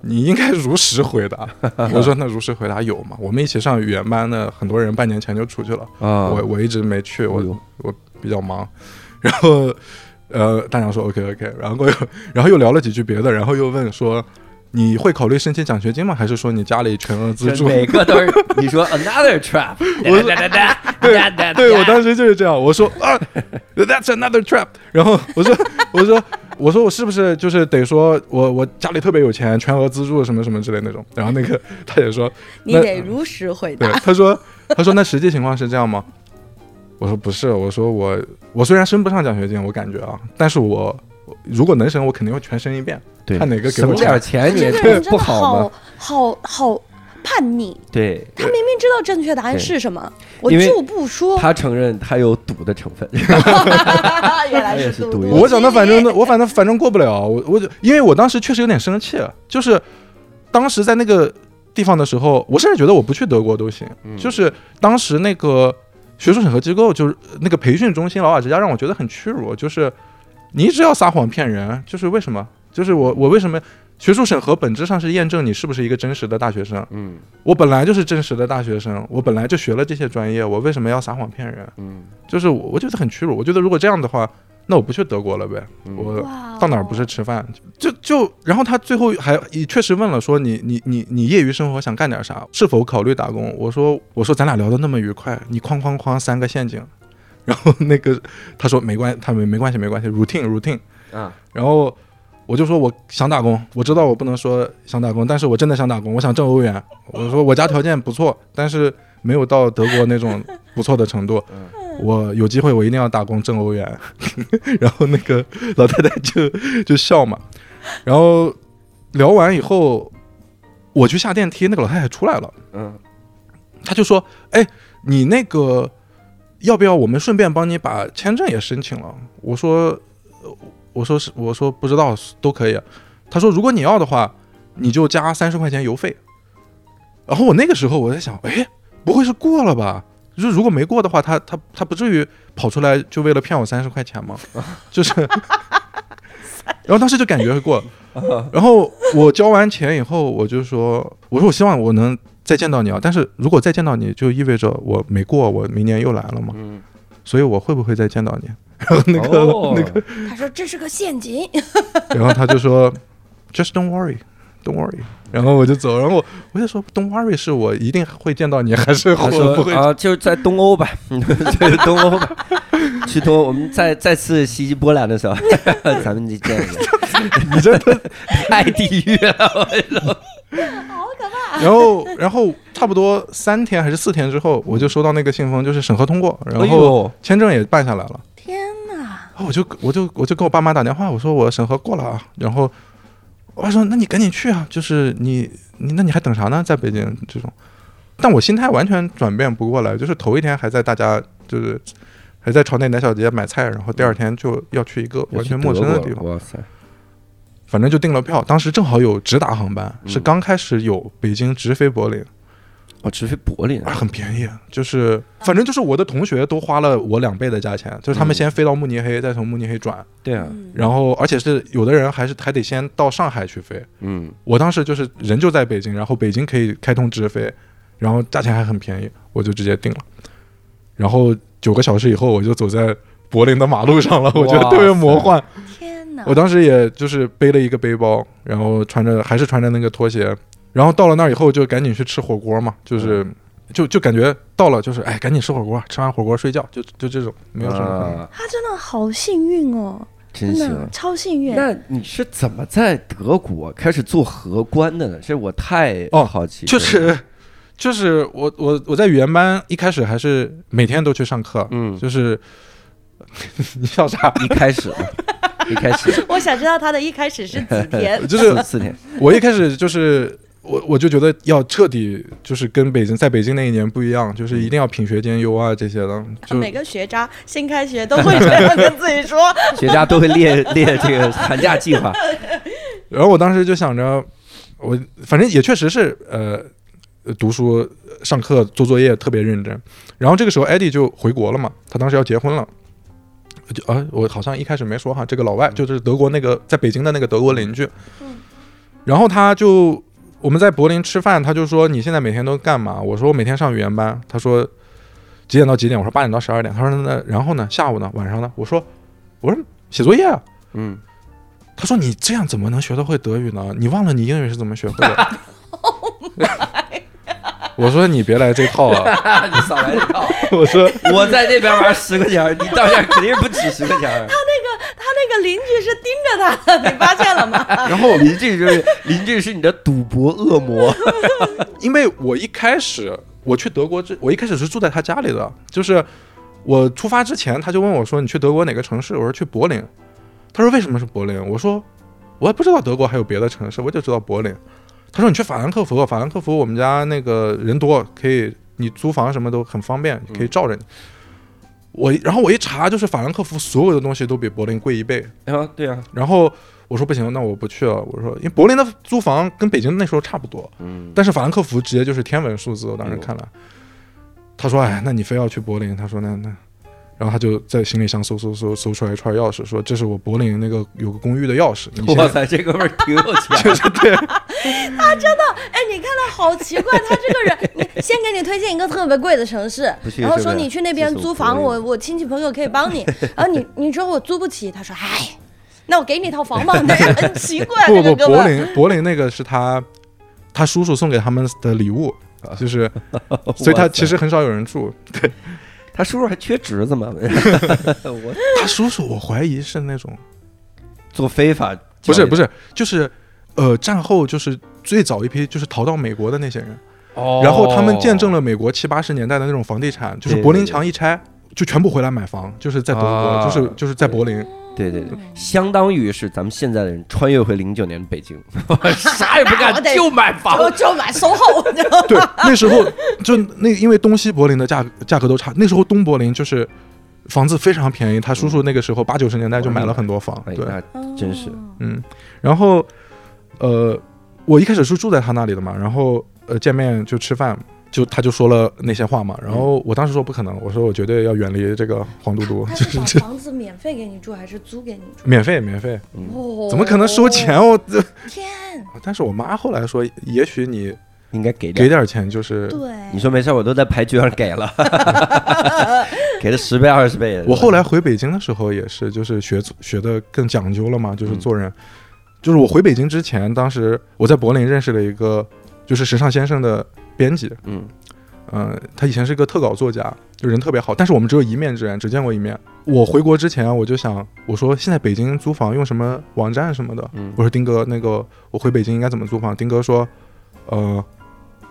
你应该如实回答。我说那如实回答有吗？我们一起上语言班的很多人半年前就出去了，
啊
我我一直没去，我
哎
我比较忙。然后呃，大娘说 OK OK，然后又然后又聊了几句别的，然后又问说你会考虑申请奖学金吗？还是说你家里全额资助？
每个都是 你说 another trap，
我
哒哒哒哒哒
对我当时就是这样，我说啊，That's another trap。然后我说，我说，我说我是不是就是得说我我家里特别有钱，全额资助什么什么之类那种。然后那个他也说，
你得如实回答。，
他说他说那实际情况是这样吗？我说不是，我说我我虽然升不上奖学金，我感觉啊，但是我如果能升，我肯定会全升一遍。
对
看哪个给
省
我
点钱。你也
这个人真的
不好吗？
好？好好叛逆，
对，
他明明知道正确答案是什么，我就不说。
他承认他有赌的成分。
原来
也是赌
我想的反正呢，我反正反正过不了，我我就因为我当时确实有点生气，就是当时在那个地方的时候，我甚至觉得我不去德国都行，
嗯。
就是当时那个学术审核机构，就是那个培训中心老瓦之家，让我觉得很屈辱，就是你一直要撒谎骗人，就是为什么？就是我我为什么？学术审核本质上是验证你是不是一个真实的大学生。
嗯
我本来就是真实的大学生，我本来就学了这些专业，我为什么要撒谎骗人？
嗯
就是我我觉得很屈辱。我觉得如果这样的话，那我不去德国了呗。
嗯
我到哪儿不是吃饭？就就，然后他最后还也确实问了，说你你你你业余生活想干点啥？是否考虑打工？我说我说咱俩聊得那么愉快，你哐哐哐三个陷阱，然后那个他说没关，他没没关系没关系，routine routine。
啊，
然后我就说我想打工，我知道我不能说想打工，但是我真的想打工，我想挣欧元。我说我家条件不错，但是没有到德国那种不错的程度。我有机会我一定要打工挣欧元。然后那个老太太就就笑嘛，然后聊完以后，我去下电梯，那个老太太出来了。
嗯
他就说：“哎，你那个要不要我们顺便帮你把签证也申请了？”我说：“我说是，我说不知道，都可以。”他说：“如果你要的话，你就加三十块钱邮费。”然后我那个时候我在想：“哎，不会是过了吧？就是如果没过的话，他他他不至于跑出来就为了骗我三十块钱吗？就是，然后当时就感觉会过。然后我交完钱以后，我就说：“我说我希望我能。”再见到你啊！但是如果再见到你，就意味着我没过，我明年又来了嘛，
嗯，
所以我会不会再见到你？然 后那个、
哦
那个，
他说这是个陷阱，
然后他就说，Just don't worry, don't worry。然后我就走，然后我我就说，Don't worry，是我一定会见到你，还是
他
我不会？
啊，就是在东欧吧，就是东欧吧，去东欧，我们再再次袭击波兰的时候，咱们就见一面。
你真的。
太地狱了，我 说
然后，然后差不多三天还是四天之后，我就收到那个信封，就是审核通过，然后签证也办下来了。
天哪！
然后我就我就我就跟我爸妈打电话，我说我审核过了啊，然后我爸说那你赶紧去啊，就是你你那你还等啥呢？在北京这种，但我心态完全转变不过来，就是头一天还在大家就是还在朝内南小街买菜，然后第二天就要去一个完全陌生的地方，
哇塞，
反正就订了票，当时正好有直达航班，是
嗯
刚开始有北京直飞柏林，
哦，直飞柏林
啊，很便宜，就是反正就是我的同学都花了我两倍的价钱，就是他们
嗯
先飞到慕尼黑，再从慕尼黑转。
对啊，
嗯
然后而且是有的人还是还得先到上海去飞。
嗯
我当时就是人就在北京，然后北京可以开通直飞，然后价钱还很便宜，我就直接订了。然后九个小时以后，我就走在柏林的马路上了，我觉得特别魔幻。
天哪！
我当时也就是背了一个背包，然后穿着还是穿着那个拖鞋，然后到了那儿以后就赶紧去吃火锅嘛，就是就就感觉到了就是哎赶紧吃火锅，吃完火锅睡觉，就就这种没有什么。
啊，
他真的好幸运哦，真的。超幸运。
那你是怎么在德国开始做荷官的呢？这我太
哦
好奇了。
就是就是我我我在语言班一开始还是每天都去上课，
嗯，
就是 你笑啥？
一开始的，一开始
我想知道他的一开始是几天？
就是
四
我一开始就是我我就觉得要彻底就是跟北京在北京那一年不一样，就是一定要品学兼优啊这些的，就
每个学渣新开学都会这样跟自己说。
学渣都会列列这个寒假计划。
然后我当时就想着，我反正也确实是呃读书、上课、做作业特别认真。然后这个时候艾迪就回国了嘛，他当时要结婚了。就啊，我好像一开始没说哈，这个老外就是德国那个在北京的那个德国邻居。
嗯
然后他就我们在柏林吃饭，他就说你现在每天都干嘛？我说我每天上语言班。他说几点到几点？我说八点到十二点。他说那然后呢？下午呢？晚上呢？我说我说写作业啊。
嗯，
他说：“你这样怎么能学得会德语呢？你忘了你英语是怎么学会的？”
Oh
我说：“你别来这套啊。
你少来这套。”
我说
我在那边玩十块钱，你到这肯定不止十块钱。
他那个他那个邻居是盯着他的，你发现了吗？
然后邻居就是邻居是你的赌博恶魔。：“
因为我一开始我去德国这，我一开始是住在他家里的，就是我出发之前，他就问我说：‘你去德国哪个城市？’我说：‘去柏林。’他说：‘为什么是柏林？’我说：‘我也不知道德国还有别的城市，我就知道柏林。’他说：‘你去法兰克福，法兰克福我们家那个人多，可以你租房什么都很方便，可以罩着你。’我然后我一查，就是法兰克福所有的东西都比柏林贵一倍。
啊，对啊，
然后我说不行，那我不去了。我说，因为柏林的租房跟北京那时候差不多，
嗯，
但是法兰克福直接就是天文数字。我当时看了，他说：“哎，那你非要去柏林？”他说：“那那。”然后他就在行李箱搜搜搜搜出来一串钥匙，说：“这是我柏林那个有个公寓的钥匙。你现 在
哇塞，这哥们儿挺有钱。就是对。
他 真的哎，你看他好奇怪，他这个人，你先给你推荐一个特别贵的城市然后说你去那边租房，
我
我我亲戚朋友可以帮你，然后你你说我租不起，他说哎，那我给你套房吧，那很奇怪，
不不。柏林柏林那个是他他叔叔送给他们的礼物，就是，所以他其实很少有人住。
他叔叔还缺侄子吗？我
他叔叔我怀疑是那种
做非法，
不是不是，就是呃战后就是最早一批就是逃到美国的那些人。
哦
然后他们见证了美国七八十年代的那种房地产，就是柏林墙一拆，就全部回来买房，就是在德国，
啊
就是就是在柏林。
对对对，相当于是咱们现在的人穿越回零九年的北京，啥也不干就买房。
就就买 SOHO，
对，那时候就那因为东西柏林的价价格都差，那时候东柏林就是房子非常便宜，他叔叔那个时候八九十年代就买了很多房，
哎，
对，
那真是
嗯，然后呃，我一开始是住在他那里的嘛，然后呃见面就吃饭。就他就说了那些话嘛，然后我当时说不可能，我说我绝对要远离这个黄嘟嘟，
他
就是是这
把房子免费给你住还是租给你住？
免费免费，
哦
怎么可能收钱？哦？
天，
但是我妈后来说，也许你
应该给点。
给点钱就是。
对，
你说没事，我都在牌局上给了，给了十倍二十倍。
我后来回北京的时候也是，就是学学的更讲究了嘛，就是做人。就是我回北京之前，当时我在柏林认识了一个就是时尚先生的编辑，
嗯，
呃，他以前是个特稿作家，就人特别好，但是我们只有一面之缘，只见过一面。我回国之前，我就想，我说现在北京租房用什么网站什么的，
嗯
我说丁哥，那个我回北京应该怎么租房？丁哥说，呃，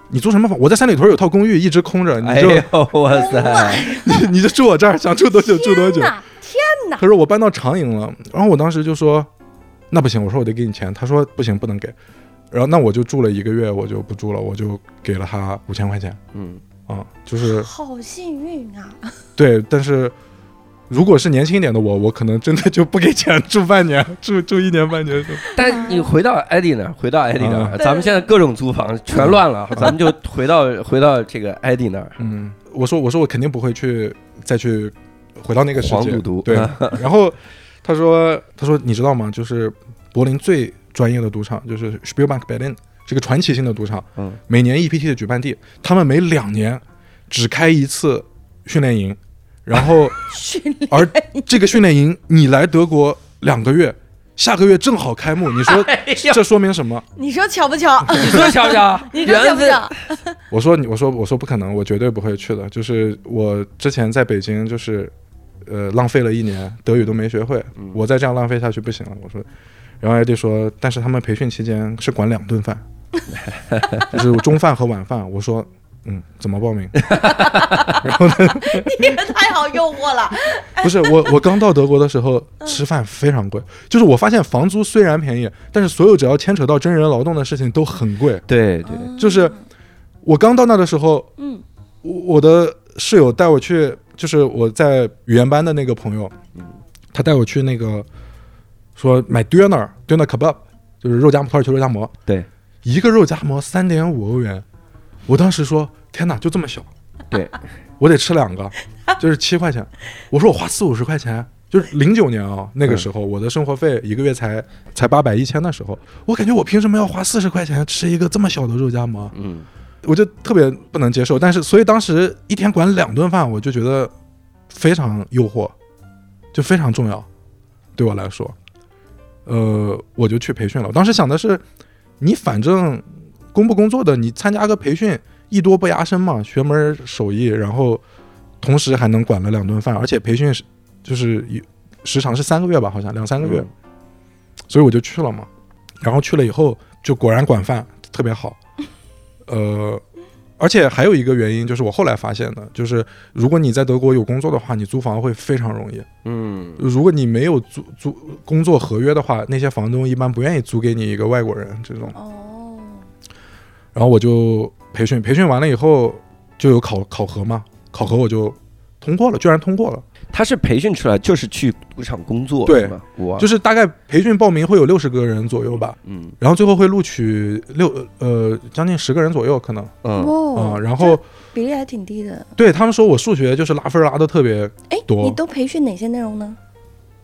你租什么房？我在三里屯有套公寓，一直空着，你就、
哎呦，哇塞，
你你就住我这儿，想住多久住多久
天。哪，天哪！
他说我搬到长营了，然后我当时就说，那不行，我说我得给你钱。他说不行，不能给。然后那我就住了一个月，我就不住了，我就给了他五千块钱
嗯，
啊、就是
好幸运啊！
对，但是如果是年轻一点的我，我可能真的就不给钱住半年，住住一年半年就。
但你回到艾迪那儿，回到艾迪那
啊
儿，咱们现在各种租房全乱了，咱们就回到回到这个艾迪那儿。
嗯，我说我说我肯定不会去再去回到那个世界。
黄赌毒
对，然后他说他说你知道吗？就是柏林最专业的赌场就是 Spielbank Berlin，这个传奇性的赌场，
嗯，
每年 EPT 的举办地，他们每两年只开一次训练营，然后
训练
而这个训练营你来德国两个月，下个月正好开幕，你说 这说明什么？
你说巧不巧？
你说巧不巧？
你说巧不巧？
我说你，我说我说不可能，我绝对不会去的。就是我之前在北京，就是呃浪费了一年，德语都没学会，我再这样浪费下去不行了。我说，然后艾迪说，但是他们培训期间是管两顿饭，就是中饭和晚饭。我说，嗯，怎么报名？然后呢，
你也太好诱惑了。
不是我，我刚到德国的时候吃饭非常贵，就是我发现房租虽然便宜，但是所有只要牵扯到真人劳动的事情都很贵。
对对，
就是我刚到那的时候，
嗯，
我我的室友带我去，就是我在语言班的那个朋友，他带我去那个说买 dinner kebab，就是肉夹馍土耳其肉夹馍，
对，
一个肉夹馍三点五欧元，我当时说天哪，就这么小，
对，
我得吃两个，就是七块钱，我说我花四五十块钱。就是零九年啊，那个时候我的生活费一个月才才八百一千的时候，我感觉我凭什么要花四十块钱吃一个这么小的肉夹馍？
嗯，
我就特别不能接受。但是，所以当时一天管两顿饭，我就觉得非常诱惑，就非常重要，对我来说。呃，我就去培训了。我当时想的是，你反正工不工作的，你参加个培训，艺多不压身嘛，学门手艺，然后同时还能管了两顿饭，而且培训是就是一时长是三个月吧，好像两三个月，
嗯
所以我就去了嘛。然后去了以后，就果然管饭特别好，呃，而且还有一个原因就是我后来发现的，就是如果你在德国有工作的话，你租房会非常容易。
嗯，
如果你没有租租工作合约的话，那些房东一般不愿意租给你一个外国人这种。
哦，
然后我就培训，培训完了以后就有考考核嘛，考核我就通过了，居然通过了。
他是培训出来就是去赌场工作，
对
吗？哇，
就是大概培训报名会有六十个人左右吧，
嗯
然后最后会录取六呃将近十个人左右可能
嗯，
啊、
哇，
然后
比例还挺低的。
对他们说我数学就是拉分拉的特别
哎，
多
你都培训哪些内容呢？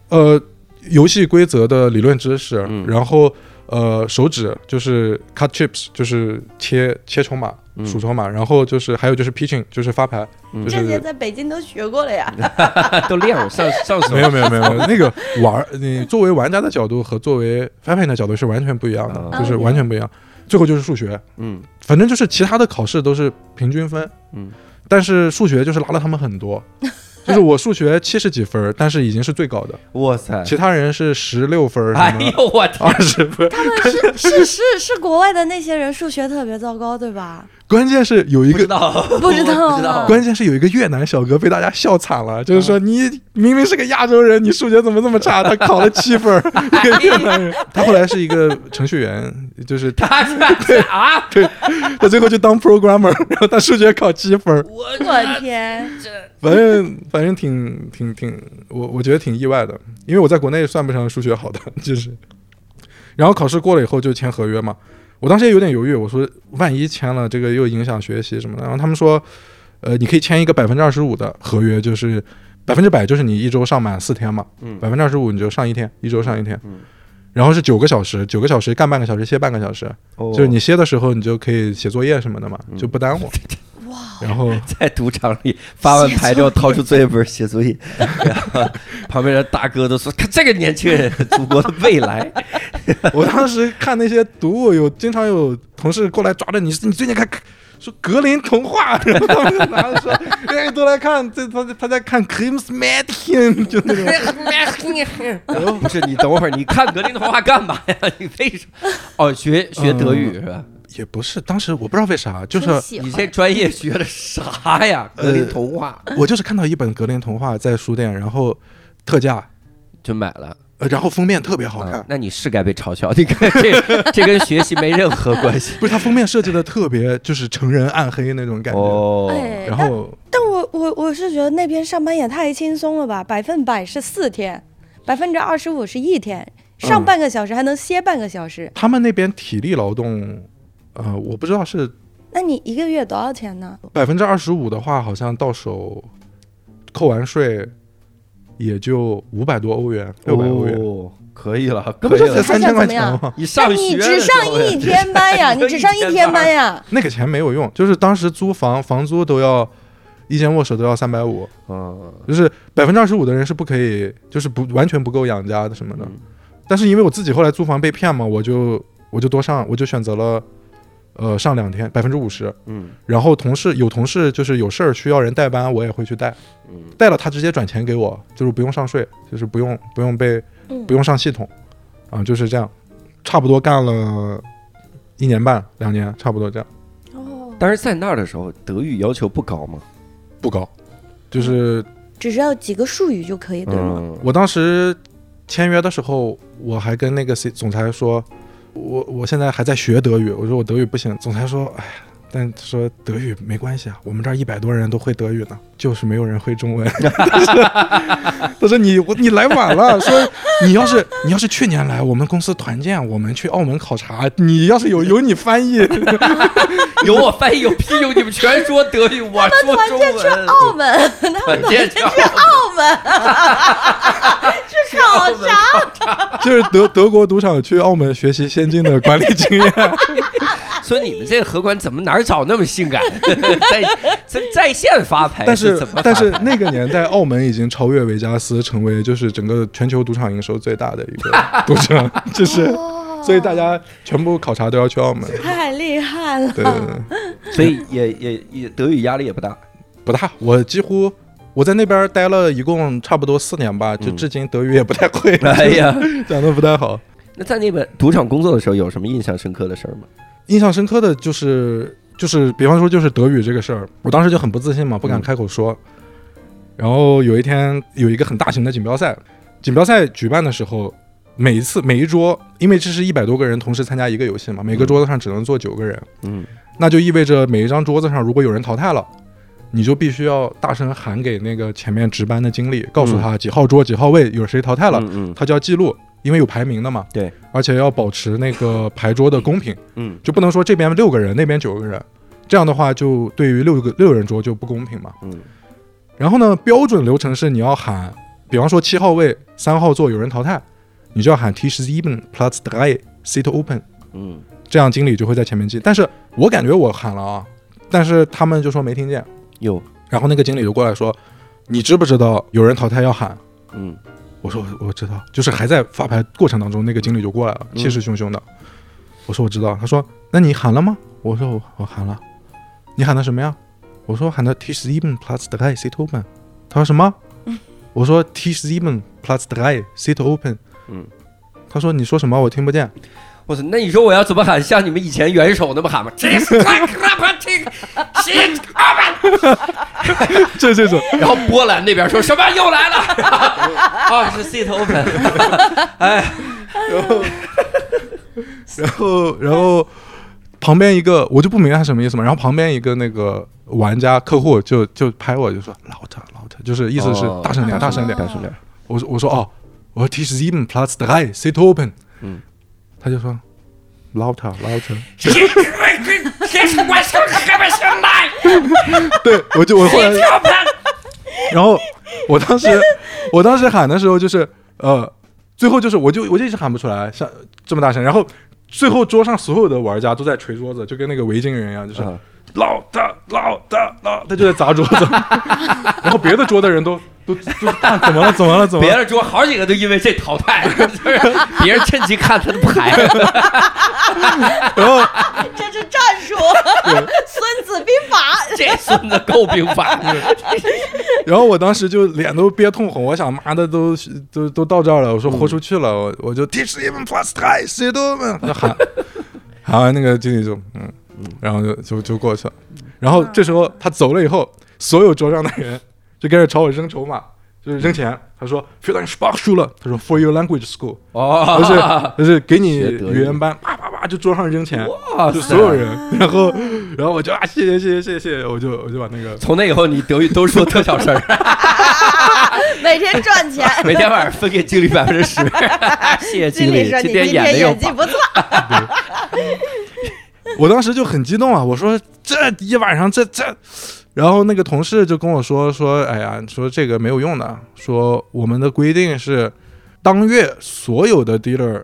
呃游戏规则的理论知识，
嗯
然后呃手指就是 cut chips 就是切切筹码
嗯
数筹码，然后就是还有就是 pitching 就是发牌，
嗯
就是
这些在北京都学过了呀。
都练了上上手，
没有没有没有没有那个玩儿你作为玩家的角度和作为发牌的角度是完全不一样的，
啊
就是完全不一样。最后就是数学，
嗯
反正就是其他的考试都是平均分，
嗯，
但是数学就是拉了他们很多，就是我数学七十几分，但是已经是最高的，
哇塞，
其他人是十六分，
哎呦我天，
二十分。
他们是 是是是国外的那些人数学特别糟糕，对吧？
关键是有一个，
不知道
不知道
关键是有一个越南小哥被大家笑惨了，就是说你明明是个亚洲人，你数学怎么这么差？他 考了七分，一个越南人。他后来是一个程序员，就是他
啊，
他最后就当 programmer，然后他数学考七分。
我
我天，
反正反正挺挺挺，我我觉得挺意外的，因为我在国内算不上数学好的，就是。然后考试过了以后就签合约嘛，我当时也有点犹豫，我说万一签了这个又影响学习什么的，然后他们说，呃，你可以签一个百分之二十五的合约，就是百分之百就是你一周上满四天嘛，
嗯。
百分之二十五你就上一天，一周上一天，
嗯
然后是九个小时，九个小时干半个小时，歇半个小时，
哦。
就是你歇的时候你就可以写作业什么的嘛，
嗯。
就不耽误。
哇，
然后
在赌场里发完牌之后掏出作业本写作业，然后旁边的大哥都说：“看这个年轻人，祖国的未来。
我当时看那些读物，有经常有同事过来抓着你，你最近看看说格林童话，然后他们就拿着说，哎，都来看，这他他在看 Crims Martin，就那种。”
不是你等会儿，你看格林童话干嘛呀？你为什么？哦，学学德语是吧？
也不是，当时我不知道为啥，就是
你这专业学的啥呀？格林童话
我就是看到一本格林童话在书店，然后特价，
就买了。
呃，然后封面特别好看，
啊那你是该被嘲笑。你看 这这跟学习没任何关系。
不是它封面设计的特别就是成人暗黑那种感觉。
哦，
哎，
然后
但我我我是觉得那边上班也太轻松了吧，百分百是四天，百分之二十五是一天，上
嗯
半个小时还能歇半个小时，
他们那边体力劳动，呃，我不知道是
那你一个月多少钱呢？
百分之二十五的话，好像到手扣完税也就五百多欧元，六百欧元。
哦可以了，
那不就才
可以了。
三千块钱
还想怎么
吗？
你上
你只上一天班呀，你只上一天班呀。
那个钱没有用，就是当时租房房租都要一间卧室都要三百五，
嗯，
就是百分之二十五的人是不可以，就是不完全不够养家的什么的。
嗯
但是因为我自己后来租房被骗嘛，我就我就多上，我就选择了呃上两天百分之五十，
嗯。
然后同事有同事就是有事儿需要人代班，我也会去带，
嗯。
带了他直接转钱给我，就是不用上税，就是不用不用被
嗯。
不用上系统，啊就是这样，差不多干了一年半两年，差不多这样，
哦，
但是在那儿的时候，德语要求不高吗？
不高，就是
只需要几个术语就可以，对吗？
嗯，
我当时签约的时候，我还跟那个 C 总裁说，我我现在还在学德语，我说我德语不行。总裁说，哎呀，但说德语没关系啊，我们这儿一百多人都会德语呢，就是没有人会中文。他 说他说你我你来晚了，说你要是你要是去年来我们公司团建，我们去澳门考察，你要是有有你翻译，
有我翻译有屁用？你们全说德语，我说中文。
澳门，他们
团建去
澳门是 考察，
就是德德国赌场去澳门学习先进的管理经验。
所以你们这个荷官怎么哪儿找那么性感？在 在在线发牌，
但是但是那个年代，澳门已经超越维加斯，成为就是整个全球赌场营收最大的一个赌场，就是所以大家全部考察都要去澳门。
太厉害了。
对对对，
所以也也也德语压力也不大。
不大，我几乎我在那边待了一共差不多四年吧，就
嗯
至今德语也不太会，
哎呀，
讲的不太好。
那在那边赌场工作的时候，有什么印象深刻的事儿吗？
印象深刻的就是就是，比方说就是德语这个事儿，我当时就很不自信嘛，不敢
嗯
开口说。然后有一天有一个很大型的锦标赛，锦标赛举办的时候，每一次每一桌，因为这是一百多个人同时参加一个游戏嘛，每个
嗯
桌子上只能坐九个人，
嗯
那就意味着每一张桌子上如果有人淘汰了。你就必须要大声喊给那个前面值班的经理，告诉他几号桌几号位有谁淘汰了，
嗯嗯。
他就要记录，因为有排名的嘛。
对，
而且要保持那个牌桌的公平。
嗯。
就不能说这边六个人，那边九个人，这样的话就对于六个六人桌就不公平嘛。
嗯。
然后呢，标准流程是你要喊，比方说七号位三号座有人淘汰，你就要喊 T 十一 plus drei seat open，
嗯。
这样经理就会在前面记。但是我感觉我喊了啊，但是他们就说没听见，
有
然后那个经理就过来说，你知不知道有人淘汰要喊？
嗯
我说我我知道，就是还在发牌过程当中，那个经理就过来了，
嗯
气势汹汹的。我说我知道，他说那你喊了吗？我说我我喊了，你喊的什么呀？我说喊的 T 十一 plus drei seat open。他说什么？我说 T 十一 plus drei seat open。
嗯，
他说你说什么？我听不见。
我说，那你说我要怎么喊？像你们以前元首那么喊吗？这是 shit，这
这这种，
然后波兰那边说什么又来了？啊，是 seat open。哎，
然后然后然后旁边一个我就不明白他什么意思嘛。然后旁边一个那个玩家客户就就拍我就说 louder louder，就是意思是
哦
大声点，大声点。
大声点。
我说我说哦，我说 T 十一 plus drei seat open，
嗯，
他就说 louder louder，对我就我后来，然后我当时我当时喊的时候就是呃，最后就是我就我就一直喊不出来，像这么大声，然后最后桌上所有的玩家都在捶桌子，就跟那个维京人一样，就是
嗯。
老大老大老，他就在砸桌子，然后别的桌的人都都 都啊怎么了怎么了怎么了？
别的桌好几个都因为这淘汰，就是别人趁机看他的牌。
然后
这是战术，《孙子兵法》。
这孙子够兵法。
然后我当时就脸都憋通红，我想妈的都都都到这儿了，我说豁出去了，我我就 teach even plus try 谁都们就喊，喊完那个经理就嗯嗯，然后就就就过去了，然后这时候他走了以后，所有桌上的人就开始朝我扔筹码，就是扔钱。他说 f i l a n Sprach 输了，他说 For your language school，
哦
就是就是给你
语
语言班，啪啪啪就桌上扔钱，
哇
就所有人，然后然后我就啊谢谢谢谢谢谢，我就我就把那个
从那以后，你德语都说特小声儿，
每天赚钱。
每天晚上分给经理百分之十。谢谢经理，今天演的。
演技不错，
我当时就很激动啊！我说这一晚上这这，然后那个同事就跟我说说，哎呀，说这个没有用的，说我们的规定是，当月所有的 dealer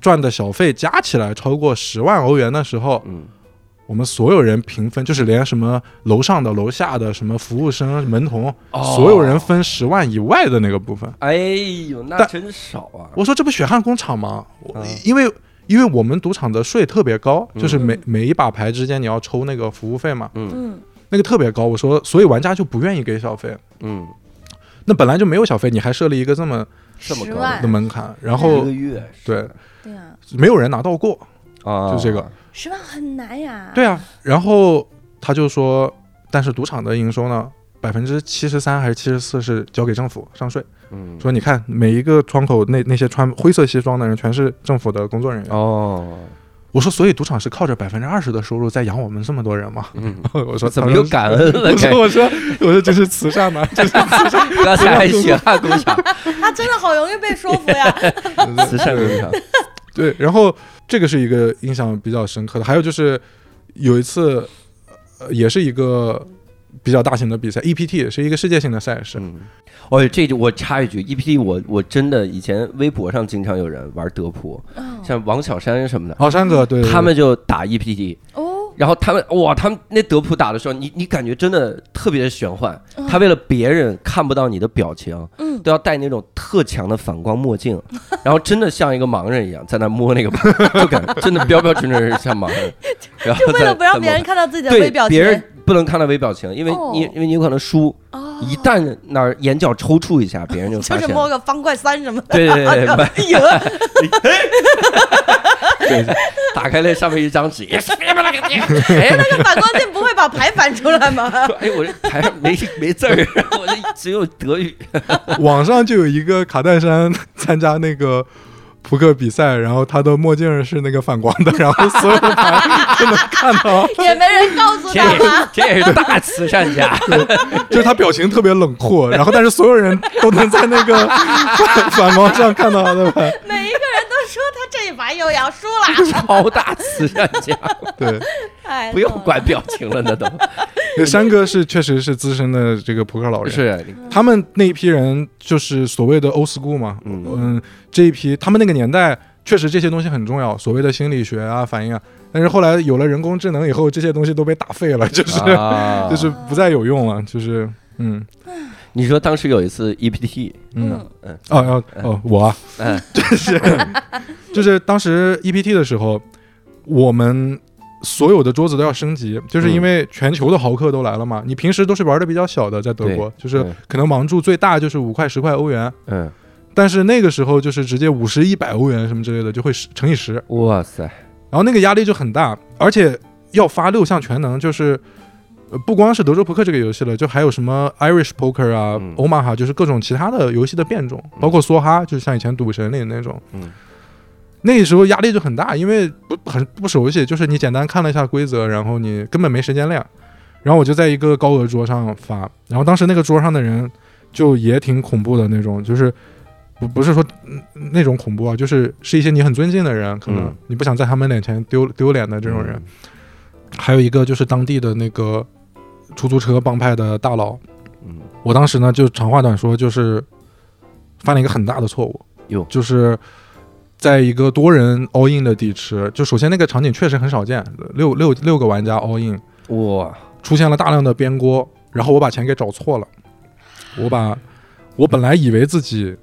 赚的小费加起来超过十万欧元的时候，
嗯，
我们所有人平分，就是连什么楼上的、楼下的什么服务生、门童，所有人分十万以外的那个部分。
哎呦，那真少啊！
我说这不血汗工厂吗？我
嗯
因为因为我们赌场的税特别高，
嗯
就是每每一把牌之间你要抽那个服务费嘛，
嗯
嗯
那个特别高。我说，所以玩家就不愿意给小费。
嗯，
那本来就没有小费，你还设立一个这么
这么高
的门槛，然
一
后
个月
对
对啊，
没有人拿到过。
啊，
就这个
十万很难呀。
对啊，然后他就说，但是赌场的营收呢，百分之七十三还是七十四是交给政府上税。
嗯，
说你看每一个窗口那那些穿灰色西装的人全是政府的工作人员。
哦，
我说，所以赌场是靠着百分之二十的收入在养我们这么多人吗？
嗯，
我说
怎么又感恩了？
我说我说我说这是慈善吗？这是慈善
刚才还血汗工厂，
他真的好容易被说服呀。
慈善工厂，
对，然后这个是一个印象比较深刻的，还有就是有一次，呃，也是一个比较大型的比赛，EPT 是一个世界性的赛事，
嗯，哦，这我插一句，EPT 我我真的以前微博上经常有人玩德扑，
嗯
像王小山什么的，
好，山哥，对对对。
他们就打 EPT，
哦，
然后他们哇，他们那德扑打的时候，你你感觉真的特别的玄幻。
嗯。
他为了别人看不到你的表情，
嗯。
都要戴那种特强的反光墨镜，然后真的像一个盲人一样在那摸那个牌，就感觉真的标标准准是像盲人。然后
就为了不让别人看到自己的
对
微表情，
别人不能看到微表情，因为
哦
你因为你有可能输，
哦，
一旦哪儿眼角抽搐一下，别人就
就是
发现了。
摸个方块三什么的。
对对对 对，打开了上面一张纸，哎，
那个反光镜不会把牌反出来吗？
哎，我这牌上没没字儿，我这只有德语。
网上就有一个卡戴珊参加那个扑克比赛，然后他的墨镜是那个反光的，然后所有的牌都能看到，
也没人告诉他吗？
这也是大慈善家，
就是他表情特别冷酷，然后但是所有人都能在那个反反光上看到他的牌，
每一个人都说他这一把又要输了，
超大慈善家，
对。
哎，
不用管表情了，那都。
那山哥是确实是资深的这个扑克老人，
是
他们那一批人就是所谓的 old school 嘛，
嗯。
嗯，这一批他们那个年代确实这些东西很重要，所谓的心理学啊、反应啊，但是后来有了人工智能以后，这些东西都被打废了，就是、
啊。
就是不再有用了，就是嗯
你说当时有一次 EPT，
嗯。
嗯。
哦哦哦，我啊。
嗯。
就是就是当时 EPT 的时候，我们。所有的桌子都要升级，就是因为全球的豪客都来了嘛。你平时都是玩的比较小的，在德国，就是可能盲注最大就是五块十块欧元，
嗯，
但是那个时候就是直接五十、一百欧元什么之类的，就会十乘以十，
哇塞，
然后那个压力就很大，而且要发六项全能，就是呃不光是德州扑克这个游戏了，就还有什么 Irish Poker 啊、
嗯
欧玛哈，就是各种其他的游戏的变种，包括梭哈，就是像以前赌神里的那种。
嗯
那个时候压力就很大，因为不很不熟悉，就是你简单看了一下规则，然后你根本没时间练。然后我就在一个高额桌上发，然后当时那个桌上的人就也挺恐怖的那种，就是不不是说嗯那种恐怖啊，就是是一些你很尊敬的人，可能
嗯
你不想在他们脸前丢丢脸的这种人。还有一个就是当地的那个出租车帮派的大佬，
嗯。
我当时呢就长话短说，就是犯了一个很大的错误，
哟。
就是在一个多人 all in 的底池，就首先那个场景确实很少见，六六六个玩家 all in，
哇，
出现了大量的边锅，然后我把钱给找错了，我把我本来以为自己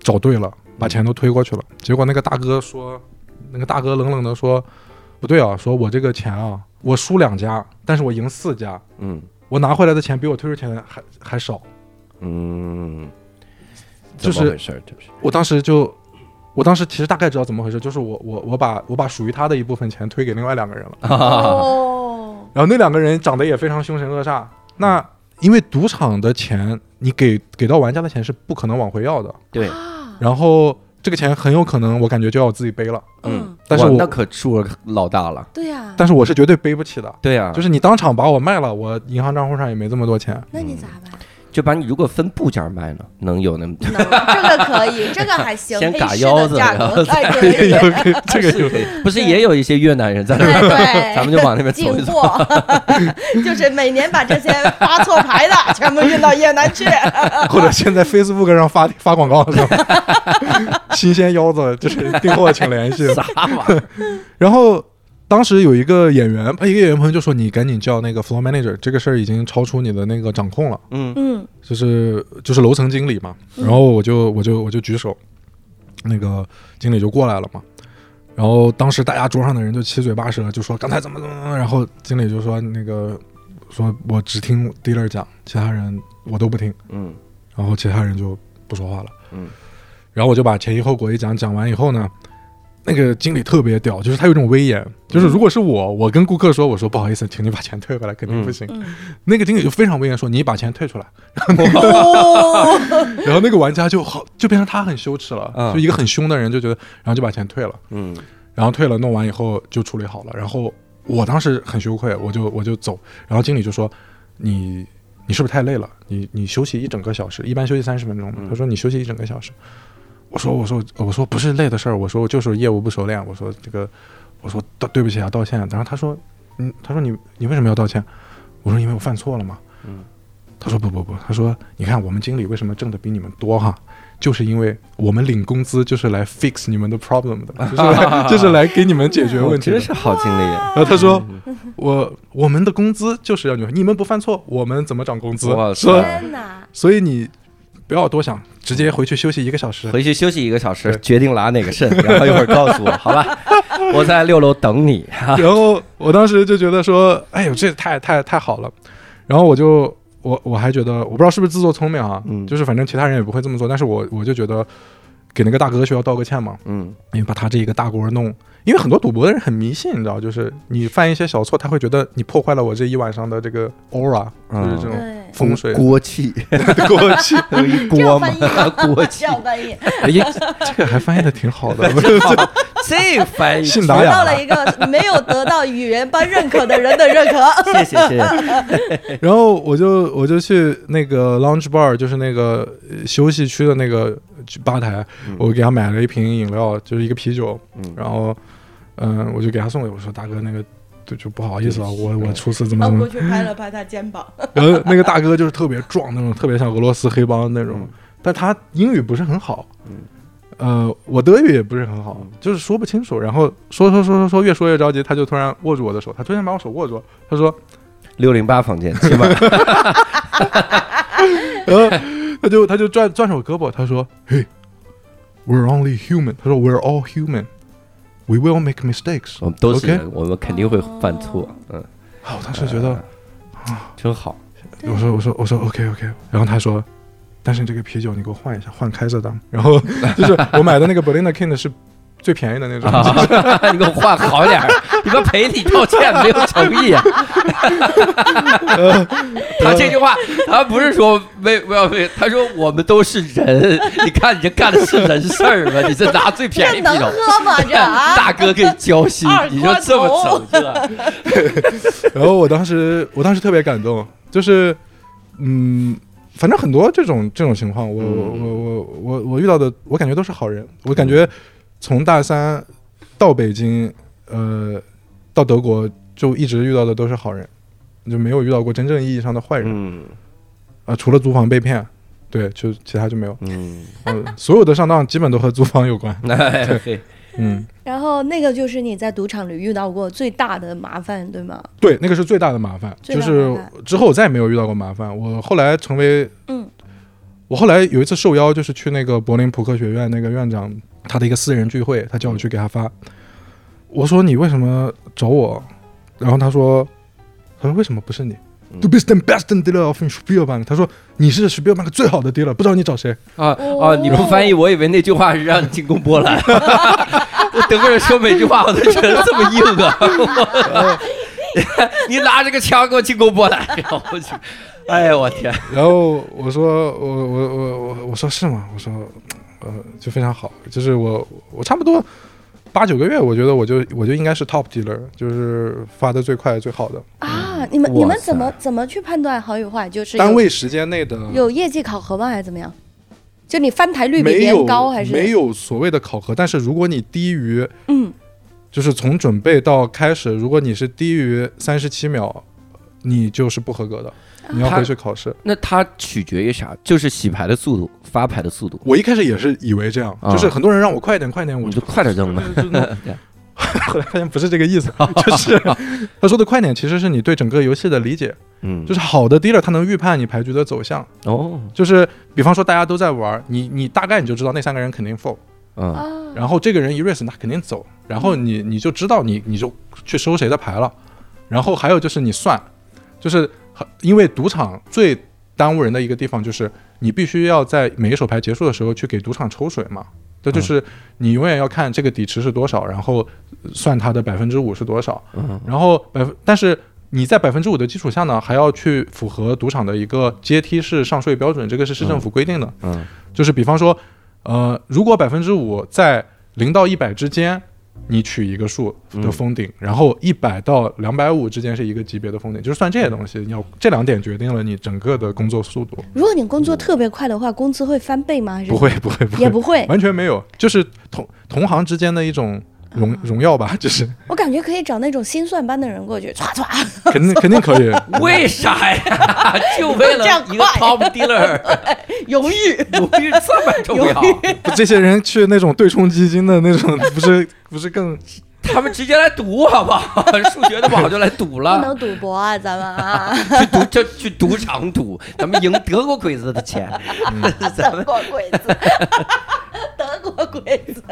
找对了，把钱都推过去了，结果那个大哥说，那个大哥冷冷的说，不对啊，说我这个钱啊，我输两家，但是我赢四家，
嗯。
我拿回来的钱比我退出钱还还少，
嗯，
就是
怎么回事儿？这是？
我当时就。我当时其实大概知道怎么回事，就是我我我把我把属于他的一部分钱推给另外两个人了，
哦，
然后那两个人长得也非常凶神恶煞。那因为赌场的钱，你给给到玩家的钱是不可能往回要的，
对，
啊。
然后这个钱很有可能我感觉就要我自己背了，
嗯，
但是我
那可数额老大了，
对呀，
但是我是绝对背不起的。
对呀，
就是你当场把我卖了，我银行账户上也没这么多钱。
那你咋办？
就把你如果分部件卖呢，能有那么
能这个可以，这个还行，
先嘎腰子
的价
然后
格还可以。
这个就
可以，不是也有一些越南人在那
哎
边，
对，
咱们就往那边走
进
一走。
货，就是每年把这些发错牌的全部运到越南去。
或者现在 Facebook 上发发广告是吧？新鲜腰子就是订货请联系。
啥玩意儿？
然后当时有一个演员，一个演员朋友就说：“你赶紧叫那个 floor manager，这个事儿已经超出你的那个掌控了，
嗯
嗯
就是就是楼层经理嘛。”然后我就我就我就举手，那个经理就过来了嘛。然后当时大家桌上的人就七嘴八舌，就说刚才怎么怎么怎么。然后经理就说：“那个说我只听 dealer 讲，其他人我都不听。”
嗯
然后其他人就不说话了。
嗯，
然后我就把前因后果一讲，讲完以后呢，那个经理特别屌，就是他有一种威严，就是如果是我，我跟顾客说，我说不好意思，请你把钱退回来，肯定不行。
嗯，
那个经理就非常威严说，你把钱退出来。
哦，
然后那个玩家就好，就变成他很羞耻了，
嗯
就一个很凶的人就觉得，然后就把钱退了，
嗯
然后退了，弄完以后就处理好了。然后我当时很羞愧，我就我就走，然后经理就说，你。你是不是太累了？你你休息一整个小时，一般休息三十分钟他说你休息一整个小时。我说我说我说不是累的事儿，我说我就是业务不熟练。我说这个，我说道对不起啊，道歉。然后他说，嗯，他说你你为什么要道歉？我说因为我犯错了嘛。
嗯，
他说不不不，他说你看我们经理为什么挣的比你们多哈？就是因为我们领工资就是来 fix 你们的 problem 的，就是来就是来给你们解决问题的
真。是好经理。
然后他说我我们的工资就是要你你们不犯错，我们怎么涨工资
哇？
说
塞！
所以你不要多想，直接回去休息一个小时。
回去休息一个小时，决定拉哪个肾，然后一会儿告诉我，好吧？我在六楼等你。
然后我当时就觉得说，哎呦，这太太太好了。然后我就我我还觉得，我不知道是不是自作聪明啊，
嗯
就是反正其他人也不会这么做，但是我我就觉得给那个大哥需要道个歉嘛，
嗯
因为把他这一个大锅弄，因为很多赌博的人很迷信，你知道，就是你犯一些小错，他会觉得你破坏了我这一晚上的这个 aura，就是这种
对，
风水
锅气，
锅气。
有 一锅嘛锅
这
气。
样翻译，
哎，这个还翻译的挺好的，
这翻译，
得到了一个 没有得到语言班认可的人的认可。
谢谢谢谢。
然后我就我就去那个 lounge bar，就是那个呃休息区的那个吧台，
嗯
我给他买了一瓶饮料，就是一个啤酒，
嗯
然后嗯、我就给他送给我说大哥那个就就不好意思啊，我我初次怎么
然
怎么，
过去拍了拍他肩膀，
然后那个大哥就是特别壮那种，特别像俄罗斯黑帮那种，
嗯
但他英语不是很好。
嗯
呃，我德语也不是很好
嗯，
就是说不清楚。然后说说说说说，越说越着急，他就突然握住我的手，他突然把我手握住，他说，
六零八房间，请问
然后他就他就转转着我胳膊，他说：“Hey, we're only human。”他说：“We're all human. We will make mistakes。
我们都是我们肯定会犯错。嗯，”
啊，我当时觉得啊，
真好。
我说我说我说 OK OK，然后他说。但是这个啤酒你给我换一下，换开着的。然后 就是我买的那个 Berliner Kind 是最便宜的那种，
啊，你给我换好点儿，你们赔礼道歉没有诚意啊！他这句话，他不是说没没有没，他说我们都是人，你看你这干的是人事儿吗？你这拿最便宜
的能
啤酒，
喝吗？这啊，
大哥给你交心，你就这么整这？
然后我当时我当时特别感动，就是嗯，反正很多这种这种情况，我我
嗯
我我我我遇到的，我感觉都是好人。我感觉从大三到北京，呃，到德国就一直遇到的都是好人，就没有遇到过真正意义上的坏人嗯啊、
嗯
除了租房被骗，对，就其他就没有。
嗯，
嗯，所有的上当基本都和租房有关。
对，
嗯，
然后那个就是你在赌场里遇到过最大的麻烦，对吗？
对，那个是最大的麻烦，就是之后我再也没有遇到过麻烦。我后来成为
嗯
我后来有一次受邀，就是去那个柏林扑克学院那个院长他的一个私人聚会，他叫我去给他发。我说你为什么找我？然后他说，他说为什么不是你
嗯
？Du bist den besten Dealer auf dem Spielbank。他说你是 Spielbank 最好的 dealer，不知道你找谁？
啊啊！你不翻译，我以为那句话是让你进攻波兰。我德国人说每句话我都觉得这么硬啊！我 你拿着个枪给我进攻波兰，然后我就，哎呀我天！
然后我说我我我我我说是吗？我说呃就非常好，就是我我差不多八九个月，我觉得我就我就应该是 top dealer，就是发的最快最好的。
啊，你们你们怎么怎么去判断好与坏？就是
单位时间内的
有业绩考核吗？还是怎么样？就你翻台率比
没有
别人高，还是
没？有所谓的考核，但是如果你低于，
嗯，
就是从准备到开始，如果你是低于三十七秒，你就是不合格的，你要回去考试。
那它取决于啥？就是洗牌的速度，发牌的速度，
我一开始也是以为这样，
啊。
就是很多人让我快点快点，我
就快点扔吧。
就弄。后来发现不是这个意思，就是他说的快点其实是你对整个游戏的理解，
嗯，
就是好的 dealer 他能预判你牌局的走向，
哦，
就是比方说大家都在玩，你你大概你就知道那三个人肯定 fold，
嗯。
啊，
然后这个人一 raise 那肯定走，然后你你就知道你你就去收谁的牌了，然后还有就是你算，就是很因为赌场最耽误人的一个地方就是你必须要在每一手牌结束的时候去给赌场抽水嘛，这就是你永远要看这个底池是多少，然后算它的百分之五是多少，
嗯
然后百分但是。你在百分之五的基础下呢，还要去符合赌场的一个阶梯式上税标准，这个是市政府规定的。
嗯
就是比方说，呃，如果百分之五在零到一百之间，你取一个数的封顶，然后一百到两百五之间是一个级别的封顶，就是算这些东西，你要这两点决定了你整个的工作速度。
如果你工作特别快的话，工资会翻倍吗？
不会，不会，不会，
也不会。
完全没有，就是同同行之间的一种荣荣耀吧，就是
我感觉可以找那种心算班的人过去，唰唰。
肯定肯定可以。
为啥呀？就为了一个 top dealer，
荣誉。
荣誉这么重要？
这些人去那种对冲基金的那种，不是不是更
他们直接来赌好不好？数学的不好就来赌了不，
能赌博啊，咱们啊，
去赌就去赌场赌，咱们赢德国鬼子的钱。咱
德
们
国鬼子，德国鬼子。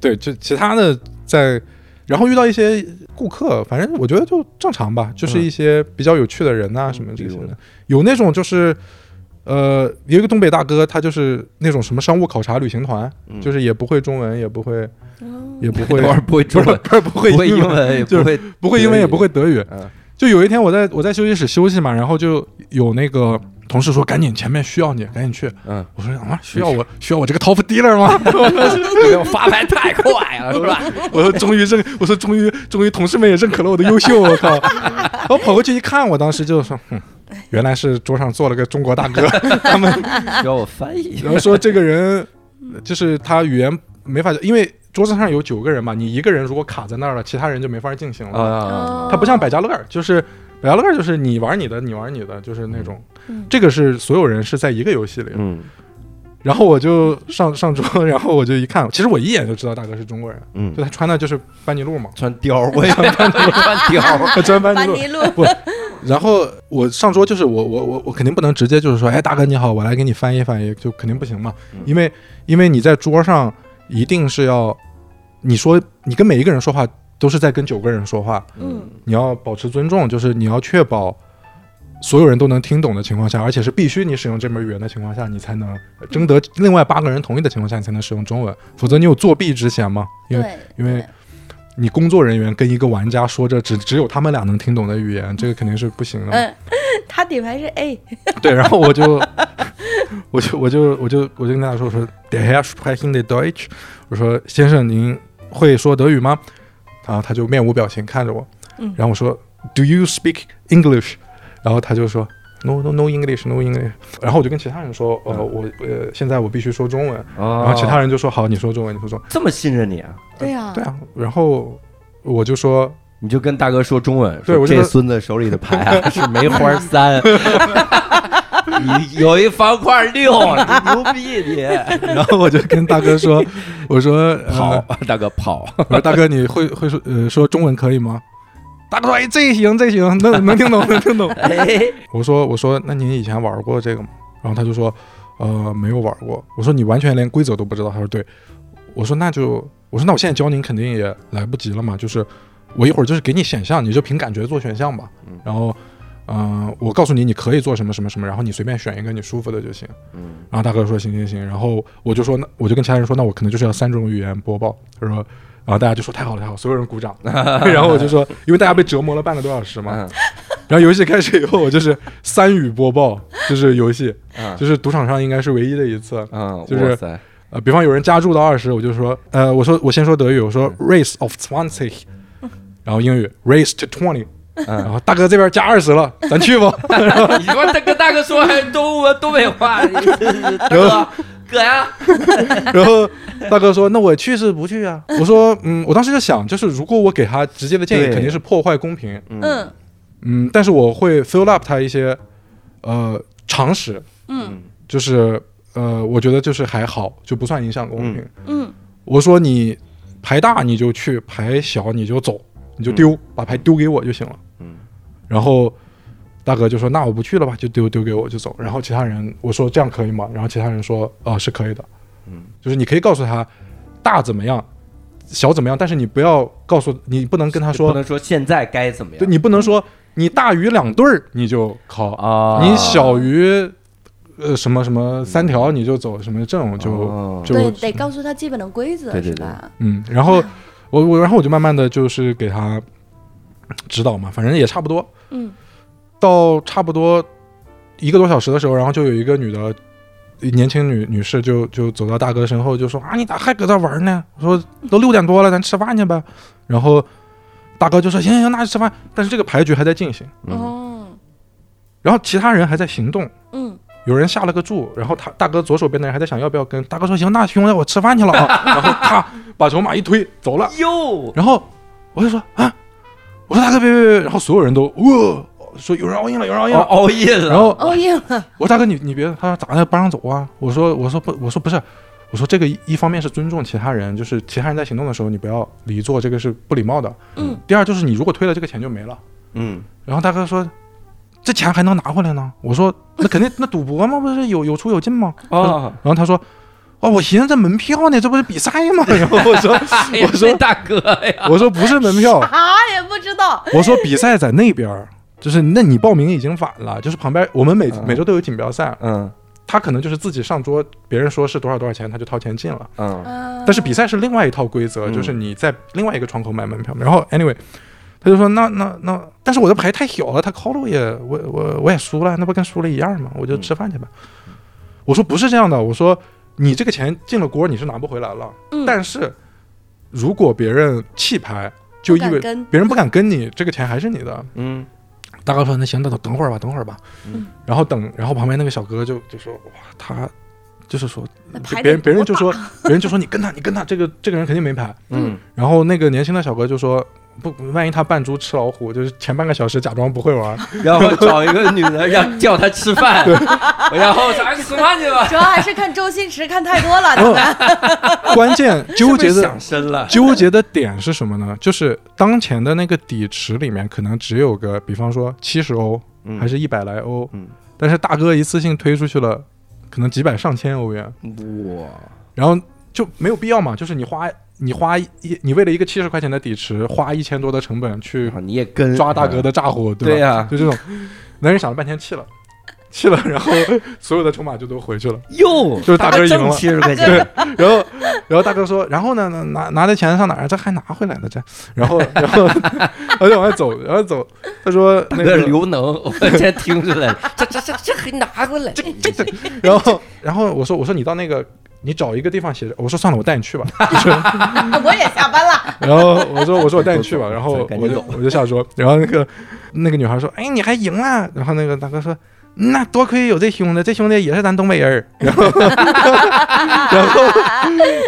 对，就其他的在，然后遇到一些顾客，反正我觉得就正常吧，就是一些比较有趣的人呐、什么这些的。有那种就是，呃，有一个东北大哥，他就是那种什么商务考察旅行团，
嗯
就是也不会中文，也不会，也不会，
等会儿不会中文，
不是不会
英
文，就是
不会
不会英文，也不会德语。
嗯
就有一天我在我在休息室休息嘛，然后就有那个同事说赶紧前面需要你，赶紧去。
嗯，
我说啊，需要我需要我这个 top dealer 吗？
我发牌太快了，是吧？
我说终于认，我说终于终于同事们也认可了我的优秀，我靠！我跑过去一看，我当时就说，哼，原来是桌上坐了个中国大哥，他们
需要我翻译。
然后说这个人就是他语言没法，因为桌子上有九个人嘛，你一个人如果卡在那儿了，其他人就没法进行了。
啊，
他不像百家乐，就是百家乐就是你玩你的，你玩你的，就是那种
嗯，
这个是所有人是在一个游戏里。
嗯
然后我就上上桌，然后我就一看，其实我一眼就知道大哥是中国人，
嗯
就，他穿的就是班尼路嘛，
穿貂，我也穿穿貂儿。
他穿班尼路。
班尼路，
然后我上桌就是我我我我肯定不能直接就是说，哎，大哥你好，我来给你翻译翻译，就肯定不行嘛，
嗯。
因为因为你在桌上一定是要，你说你跟每一个人说话都是在跟九个人说话，
嗯。
你要保持尊重，就是你要确保所有人都能听懂的情况下，而且是必须你使用这门语言的情况下，你才能征得另外八个人同意的情况下，你才能使用中文，否则你有作弊之嫌吗，因为，因为你工作人员跟一个玩家说着只只有他们俩能听懂的语言，这个肯定是不行的。
嗯，他底牌是 A，
对，然后我就，我就，我就，我就，我就跟他说，我说，Der Herr sprechen the Deutsch，我说，先生您会说德语吗？然后他就面无表情看着我，
嗯
然后我说，Do you speak English？然后他就说，No No No English No English。然后我就跟其他人说，呃，我呃现在我必须说中文。然
然
后其他人就说，好，你说中文，你说中文。
这么信任你啊？
对呀，
对啊，然后我就说，
你就跟大哥说中文，
对
这孙子手里的牌啊 是梅花三，你有一方块六，你牛逼你！
然后我就跟大哥说，我说，呃
跑，大哥跑，
我说大哥，你会会说呃说中文可以吗？大哥说，哎，这行这行，能能听懂能听懂。
哎，
我说我说，那您以前玩过这个吗？然后他就说，呃，没有玩过。我说你完全连规则都不知道。他说对。我说那就我说那我现在教您肯定也来不及了嘛，就是我一会儿就是给你选项，你就凭感觉做选项吧。
嗯
然后，嗯、我告诉你你可以做什么什么什么，然后你随便选一个你舒服的就行。
嗯
然后大哥说行行行，然后我就说那我就跟其他人说，那我可能就是要三种语言播报。他说，然后大家就说太好了太好了，所有人鼓掌。然后我就说，因为大家被折磨了半个多小时嘛，
嗯
然后游戏开始以后，我就是三语播报，就是游戏，
嗯
就是赌场上应该是唯一的一次。
嗯，
就是，呃，比方有人加注到二十，我就说，呃，我说我先说德语，我说 race of twenty，然后英语 race to twenty，然
嗯，
后大哥这边加二十了，咱去吧。
你说大哥大哥说还东我东北话，大哥哥呀，
然后大哥说：“那我去是不去啊？”我说：“嗯，我当时就想，就是如果我给他直接的建议，肯定是破坏公平。
嗯。
嗯，但是我会 fill up 他一些呃常识，
嗯。
就是呃，我觉得就是还好，就不算影响公平。
嗯。
我说你牌大你就去，牌小你就走，你就丢，把牌丢给我就行了。
嗯。
然后大哥就说：“那我不去了吧，就丢丢给我就走。”然后其他人我说：“这样可以吗？”然后其他人说：“哦、是可以的。”
嗯，
就是你可以告诉他大怎么样，小怎么样，但是你不要告诉你不能跟他说
不
说，
能说现在该怎么样，
对你不能说你大于两对儿你就考，
啊，
你小于呃什么什么三条你就走，什么这种就、
哦
就
对，得告诉他基本的规则，
对对
是吧？
嗯，然后我我然后我就慢慢的就是给他指导嘛，反正也差不多，
嗯
到差不多一个多小时的时候，然后就有一个女的年轻女女士就就走到大哥身后就说啊你咋还搁这玩呢？我说都六点多了，咱吃饭去呗。然后大哥就说行行行，那就吃饭。但是这个牌局还在进行，
嗯。
哦
然后其他人还在行动。
嗯。
有人下了个注，然后他大哥左手边的人还在想要不要跟大哥说行，那兄弟我吃饭去了啊，然后咔把筹码一推走了，
哟，
然后我就说啊，我说大哥别别别，然后所有人都哇、说有人熬夜了，有人熬夜了，
哦熬夜了，
然后我说大哥你你别，他说咋的不让走啊？我说我说不我说不是，我说这个一一方面是尊重其他人，就是其他人在行动的时候你不要离座，这个是不礼貌的。
嗯
第二就是你如果推了这个钱就没了。
嗯
然后大哥说这钱还能拿回来呢？我说那肯定那赌博嘛，不是有有出有进吗？
啊，
然后他说哦我寻思这门票呢，这不是比赛吗？然 后我说我说
大哥呀，
我说不是门票，
啥也不知道，
我说比赛在那边儿。就是，那你报名已经晚了。就是旁边我们每
嗯
每周都有锦标赛，
嗯
他可能就是自己上桌，别人说是多少多少钱，他就掏钱进了。
嗯
但
但是比赛是另外一套规则，
嗯
就是你在另外一个窗口买门票。然后 anyway，他就说那那那，但是我的牌太小了，他 call 了我也我我我也输了，那不跟输了一样吗？我就吃饭去吧。我说不是这样的，我说你这个钱进了锅你是拿不回来了，
嗯
但是如果别人弃牌，就意味别人不敢跟你，这个钱还是你的。
嗯
大哥说：“那行，那等等会儿吧，等会儿吧。
嗯
然后等，然后旁边那个小哥就就说：“哇，他就是说，别人别人就说，别人就说你跟他，你跟他，这个这个人肯定没牌。
嗯
然后那个年轻的小哥就说：不，万一他扮猪吃老虎，就是前半个小时假装不会玩，
然后找一个女的让叫他吃饭，然后咱吃饭去吧，
主要还是看周星驰看太多了，他们。
关键纠结的
是是想深了，
纠结的点是什么呢？就是当前的那个底池里面可能只有个，比方说七十欧
嗯。
还是一百来欧，
嗯。
但是大哥一次性推出去了，可能几百上千欧元。
哇，
然后就没有必要嘛，就是你花你花一你为了一个七十块钱的底池，花一千多的成本去
你也跟
抓大哥的炸火，对吧？
对呀。
就这种，男人想了半天气了，气了，然后 所有的筹码就都回去了。
哟，
就是大哥赢了。
七十块
对，，然后然后大哥说，然后呢，拿拿的钱上哪儿？这还拿回来了这，然后 然后他就往外走，然后走，他说那
那
个
个刘能，我先听出来。了，这这这这还拿回来，这这。
然后然后我说我说你到那个。你找一个地方写着，我说算了，我带你去吧。就 是
我也下班了，
然后我说我说我带你去吧，然后我就我就下桌，然后那个那个女孩说，哎，你还赢了？然后那个大哥说，那多亏有这兄弟，这兄弟也是咱东北人儿。然后然后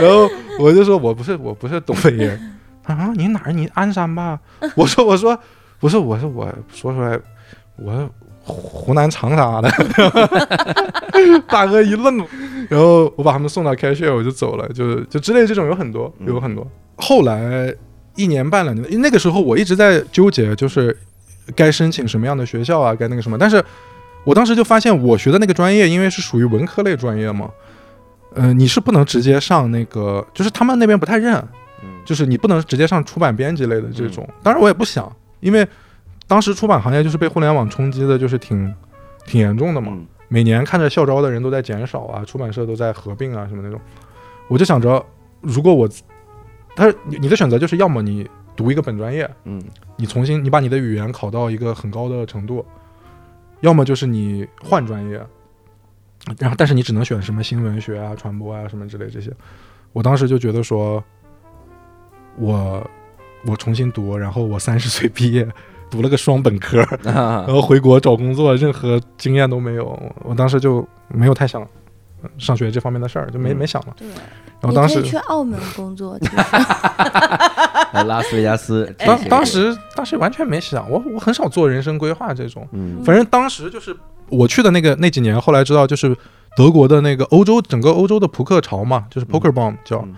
然后我就说我不是我不是东北人啊，你哪儿？你鞍山吧？我说我说不是我说我说出来我。湖南长沙的，大哥一愣，然后我把他们送到开学，我就走了，就就之类这种有很多，有很多。后来一年半两年，那个时候我一直在纠结，就是该申请什么样的学校啊，该那个什么。但是我当时就发现，我学的那个专业，因为是属于文科类专业嘛，呃，你是不能直接上那个，就是他们那边不太认，
嗯
就是你不能直接上出版编辑类的这种。当然我也不想，因为当时出版行业就是被互联网冲击的，就是挺挺严重的嘛。
嗯
每年看着校招的人都在减少啊，出版社都在合并啊，什么那种，我就想着，如果我，他说你你的选择就是要么你读一个本专业，
嗯
你重新你把你的语言考到一个很高的程度，要么就是你换专业，然后但是你只能选什么新闻学啊、传播啊什么之类这些。我当时就觉得说，我我重新读，然后我三十岁毕业，读了个双本科，
啊。
然后回国找工作，任何经验都没有。我当时就没有太想呃上学这方面的事儿，就没
嗯。
没想了。
对，
然后当时
去澳门工作，
拉斯维加斯，
当当时当时完全没想，我我很少做人生规划这种。
嗯。
反正当时就是我去的那个那几年，后来知道就是德国的那个欧洲整个欧洲的扑克潮嘛，就是 poker bomb 叫，
嗯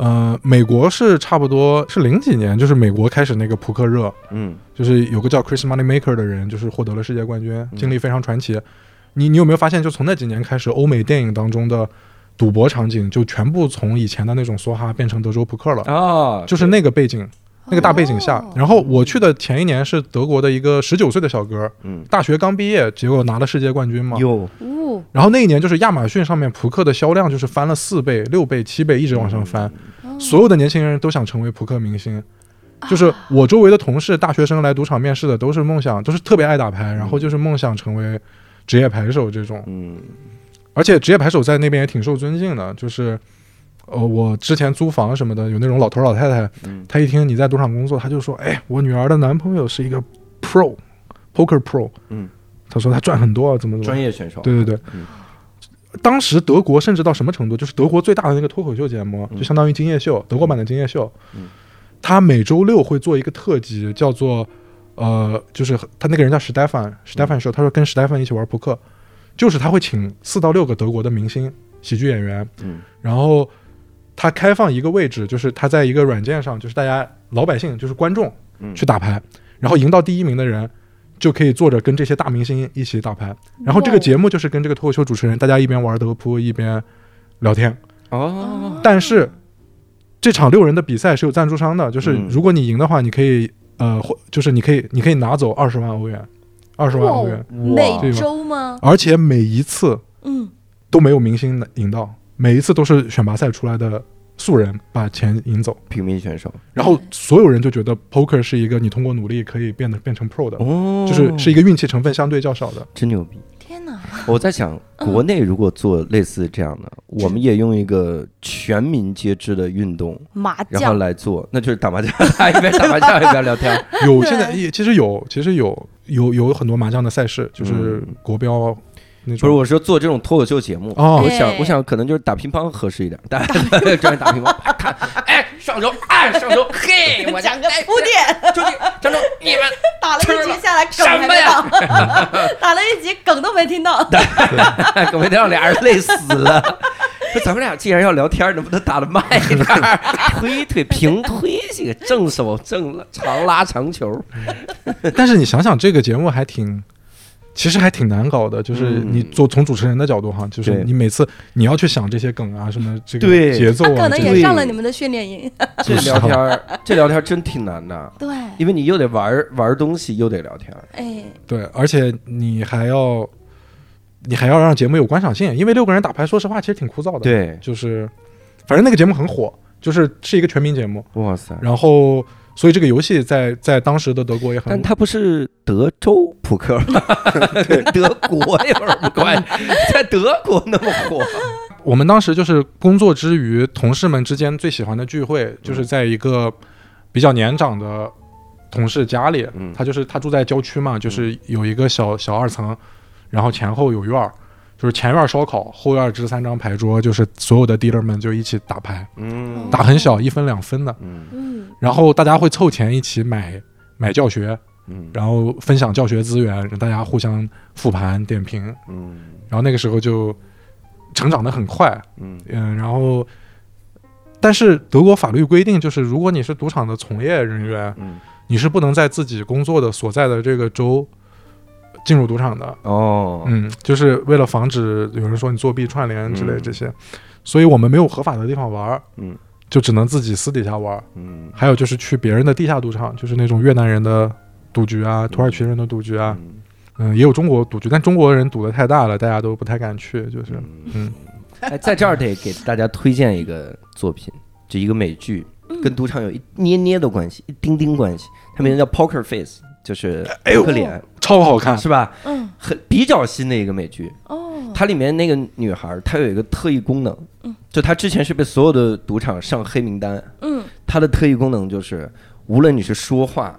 呃，美国是差不多是零几年，就是美国开始那个扑克热，
嗯。
就是有个叫 Chris Moneymaker 的人，就是获得了世界冠军，
嗯。
经历非常传奇。你你有没有发现，就从那几年开始，欧美电影当中的赌博场景就全部从以前的那种梭哈变成德州扑克了，
啊，
就是那个背景。那个大背景下。
哦，
然后我去的前一年是德国的一个十九岁的小哥，
嗯。
大学刚毕业，结果拿了世界冠军嘛。
有
哦，
然后那一年就是亚马逊上面扑克的销量就是翻了四倍、六倍、七倍，一直往上翻。所有的年轻人都想成为扑克明星。就是我周围的同事，大学生来赌场面试的都是梦想，都是特别爱打牌，然后就是梦想成为职业牌手这种。
嗯
而且职业牌手在那边也挺受尊敬的，就是。呃，我之前租房什么的，有那种老头老太太，
嗯
他一听你在赌场工作，他就说：“哎，我女儿的男朋友是一个 pro，poker pro。”
嗯，
他说他赚很多啊，怎么怎么。
专业选手，
对对对，
嗯
当时德国甚至到什么程度，就是德国最大的那个脱口秀节目，
嗯。
就相当于《今夜秀》德国版的《今夜秀》
嗯，
他每周六会做一个特辑，叫做呃，就是他那个人叫史蒂芬，史蒂芬说，他说跟史蒂芬一起玩扑克，就是他会请四到六个德国的明星喜剧演员，
嗯。
然后他开放一个位置，就是他在一个软件上，就是大家老百姓就是观众
嗯。
去打牌，然后赢到第一名的人就可以坐着跟这些大明星一起打牌。然后这个节目就是跟这个脱口秀主持人，大家一边玩德扑一边聊天。
哦，
但是这场六人的比赛是有赞助商的，就是
嗯。
如果你赢的话，你可以呃，或就是你可以你可以拿走二十万欧元，二十万欧元，
每周吗？
而且每一次
嗯，
都没有明星赢到，每一次都是选拔赛出来的素人把钱赢走。
平民选手
然后所有人就觉得 poker 是一个你通过努力可以变得变成 pro 的，
哦，
就是是一个运气成分相对较少的。
真牛逼。
天哪，
我在想，国内如果做类似这样的，我们也用一个全民皆知的运动，
麻
然后
将
来做，那就是打麻将，一边打麻将一边聊天。
有现在也其实有，其实有有有很多麻将的赛事，就是
嗯
国标那
不是，
种。
我说做这种脱口秀节目，
哦
我想
哎，
我想可能就是打乒乓合适一点，大家专业打乒乓，看，哎，上手，哎，上手，嘿，
讲个铺垫，
出去，张总，你们
打了一局下来梗
什
还没
么呀
到，打了一局 梗都没听到。
梗没让俩人累死了。说咱们俩既然要聊天，能不能打的慢一点儿？推推平推这个正手正长拉长球，
但是你想想，这个节目还挺，其实还挺难搞的。就是
嗯
你做从主持人的角度哈，就是你每次你要去想这些梗啊，什么这个
对
节奏啊，
可能
这个
也上了你们的训练营。
这聊天儿，这聊天儿真挺难的，
对，
因为你又得玩玩东西，又得聊天。
哎，
对，而且你还要你还要让节目有观赏性，因为六个人打牌，说实话其实挺枯燥的。，
对，
就是反正那个节目很火，就是是一个全民节目，
哇塞！
然后所以这个游戏在在当时的德国也很
但它不是德州扑克吗？跟德国有什么关系？在德国那么火，
我们当时就是工作之余，同事们之间最喜欢的聚会，就是在一个比较年长的同事家里，
嗯。
他就是他住在郊区嘛，就是有一个小小二层，然后前后有院儿，就是前院烧烤，后院支三张牌桌，就是所有的 dealer 们就一起打牌，
嗯。
打很小，一分两分的，然后大家会凑钱一起买买教学，
嗯。
然后分享教学资源，让大家互相复盘点评，
嗯。
然后那个时候就成长的很快，
嗯。
嗯，然后，但是德国法律规定，就是如果你是赌场的从业人员，
嗯。
你是不能在自己工作的所在的这个州进入赌场的。
哦。
嗯，就是为了防止有人说你作弊、串联之类
嗯。
这些，所以我们没有合法的地方玩儿，
嗯
就只能自己私底下玩儿。
嗯
还有就是去别人的地下赌场，就是那种越南人的赌局啊、土耳其人的赌局啊，
嗯
嗯，也有中国赌局，但中国人赌的太大了，大家都不太敢去，就是嗯
哎，在这儿得给大家推荐一个作品，就一个美剧，跟赌场有一捏捏的关系，一丁丁关系。它名字叫 Poker Face，就是
哎呦
扑克脸，
超好看。
是吧？
嗯，
很比较新的一个美剧。
哦，
它里面那个女孩，她有一个特异功能，就她之前是被所有的赌场上黑名单，
嗯，
她的特异功能就是，无论你是说话、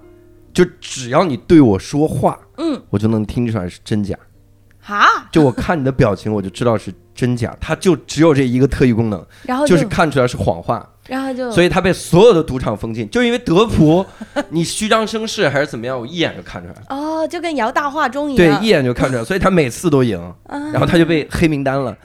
就只要你对我说话，
嗯，
我就能听出来是真假。
哈，
就我看你的表情，我就知道是真假。它就只有这一个特异功能，
然后
就是看出来是谎话。
然后就
所以他被所有的赌场封禁，就因为德普，你虚张声势还是怎么样，我一眼就看出来。
哦，就跟摇大话中一样对，
一眼就看出来，所以他每次都赢，
啊
然后他就被黑名单了。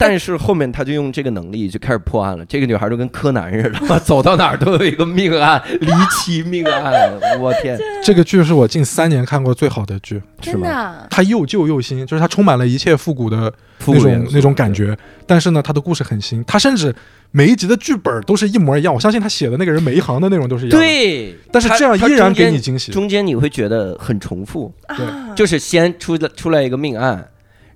但是后面他就用这个能力就开始破案了。这个女孩就跟柯南似的，走到哪儿都有一个命案，离奇命案。我天，
这个剧是我近三年看过最好的剧，
是吗？
真的啊
它又旧又新，就是它充满了一切复古的那种那种感。觉，但是呢，它的故事很新，它甚至每一集的剧本都是一模一样。我相信他写的那个人每一行的内容都是一样的，
对，
但是这样
他
依然给你惊喜。
中间你会觉得很重复，
对
啊，
就是先出了出来一个命案，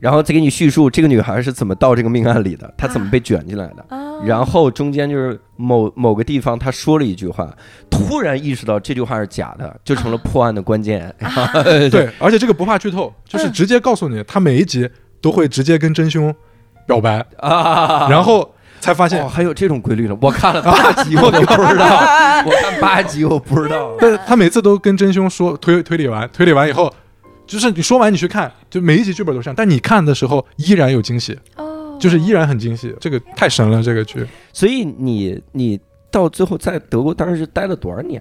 然后再给你叙述这个女孩是怎么到这个命案里的，她怎么被卷进来的。
啊
然后中间就是某某个地方，她说了一句话，突然意识到这句话是假的，就成了破案的关键。
对，而且这个不怕剧透，就是
嗯
直接告诉你，他每一集都会直接跟真凶表白，
啊，
然后才发现
哦，还有这种规律呢？我看了 八集，我都不知道。我看八集，我不知道。
但是他每次都跟真凶说推推理完，推理完以后，就是你说完你去看，就每一集剧本都这样，但你看的时候依然有惊喜，
哦，
就是依然很惊喜，这个太神了，这个剧，
所以你你到最后在德国当时是待了多少年？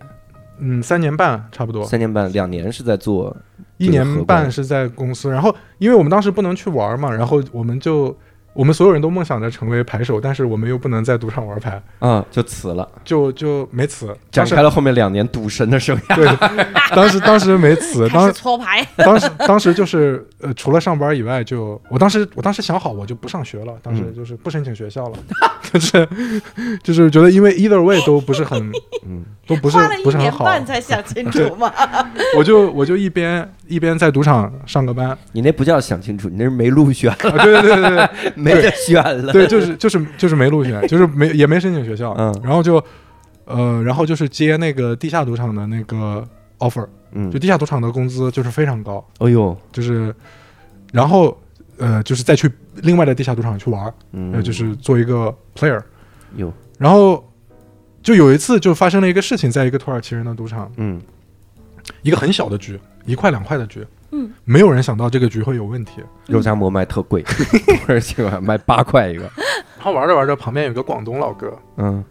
嗯，三年半差不多，
三年半，两年是在做
一年半是在公司，然后因为我们当时不能去玩嘛，然后我们就我们所有人都梦想着成为牌手，但是我们又不能在赌场玩牌，
嗯，就辞了，
就就没辞，
展开了后面两年赌神的生涯。
对，当时当时没辞，当
搓牌，
当时当时就是呃，除了上班以外就，我当时我当时想好我就不上学了，当时
嗯。
就是不申请学校了，就是就是觉得因为 either way 都不是很
嗯，
都不是不是很好，
才想清楚嘛。
我就我就一边一边在赌场上个班，啊，
你那不叫想清楚，你那是没入选，
对对对对对
没得选了。
对，就是就是就是没入选，就是没也没申请学校，
嗯。
然后就呃然后就是接那个地下赌场的那个 offer，
嗯。
就，地下赌场的工资就是非常高，
哎呦，
就是然后呃就是再去另外的地下赌场去玩，
嗯，
呃，就是做一个 player。
有，
然后就有一次就发生了一个事情，在一个土耳其人的赌场，
嗯。
一个很小的局，一块两块的局，
嗯，
没有人想到这个局会有问题。
肉夹馍卖特贵，而且还卖八块一个。
然后玩着玩着，旁边有个广东老哥，
嗯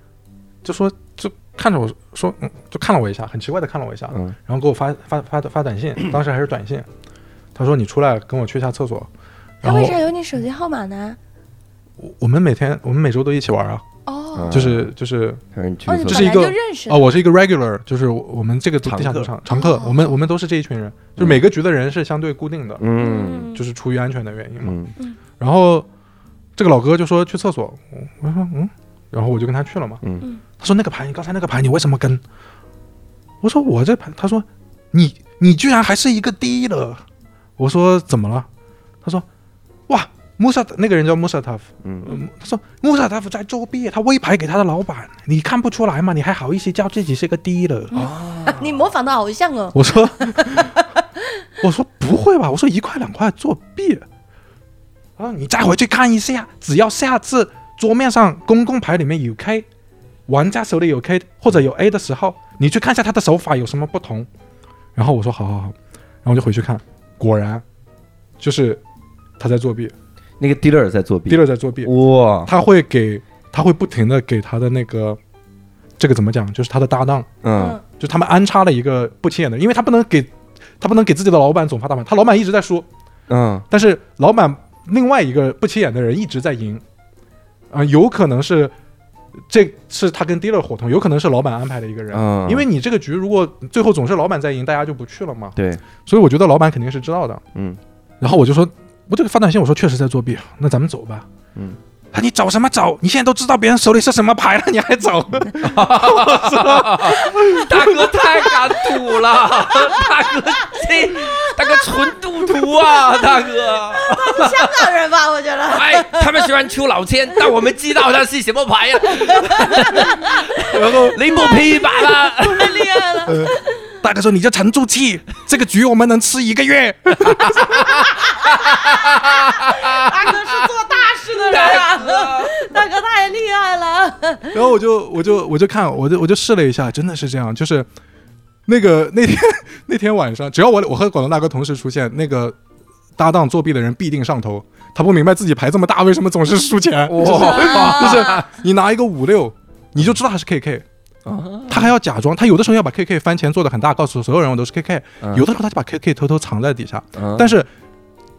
就说就看着我说，嗯，就看了我一下，很奇怪的看了我一下，
嗯
然后给我发发发发短信，当时还是短信，他说你出来跟我去一下厕所。
他为啥有你手机号码呢？
我我们每天我们每周都一起玩啊，
哦，
就是就是这是一个哦，我是一个 regular，就是我我们这个地下赌场常客
哦，
我们我们都是这一群人，就是每个局的人是相对固定的，
嗯
就是出于安全的原因嘛。
嗯
然后这个老哥就说去厕所，我说嗯，然后我就跟他去了嘛。
嗯
他说那个牌，你刚才那个牌你为什么跟？我说我这牌，他说你你居然还是一个低了。我说怎么了？他说哇，穆萨那个人叫穆萨塔夫，
嗯
嗯，他说穆萨塔夫在作弊，他微牌给他的老板，你看不出来吗？你还好意思叫自己是个 D 了？
啊，
你模仿的好像哦。
我说 我说不会吧？我说一块两块作弊。啊你再回去看一下，只要下次桌面上公共牌里面有 K，玩家手里有 K 或者有 A 的时候，你去看一下他的手法有什么不同。然后我说好好好，然后我就回去看，果然就是他在作弊
那个 dealer 在作弊
，dealer 在作弊，
哇，
他会给他会不停的给他的那个这个怎么讲，就是他的搭档，
嗯。
就他们安插了一个不起眼的，因为他不能给他不能给自己的老板总发大盘，他老板一直在输，
嗯。
但是老板另外一个不起眼的人一直在赢，啊、有可能是这是他跟 dealer 伙同，有可能是老板安排的一个人，
嗯，
因为你这个局如果最后总是老板在赢，大家就不去了嘛，
对，
所以我觉得老板肯定是知道的，
嗯。
然后我就说，我这个发短信我说确实在作弊，那咱们走吧。
嗯，
啊，你走什么走？你现在都知道别人手里是什么牌了，你还走？
大哥太敢赌了，大哥这大哥纯赌徒啊，大哥。
香港人吧，我觉得。
哎，他们喜欢抽老千，但我们知道他是什么牌啊。
然后
你冇批吧啦？
太厉害了！
大哥说你就沉住气，这个局我们能吃一个月。
大哥是做大事的人啊，大哥太厉害了。
然后我就我就我就看我就我就试了一下，真的是这样，就是那个那天那天晚上，只要我我和广东大哥同时出现，那个搭档作弊的人必定上头。他不明白自己牌这么大，为什么总是输钱？
哇，
就是你拿一个五六，你就知道他是 KK。他还要假装，他有的时候要把 KK 翻钱做的很大，告诉所有人我都是 KK。有的时候他就把 KK 偷偷藏在底下。但是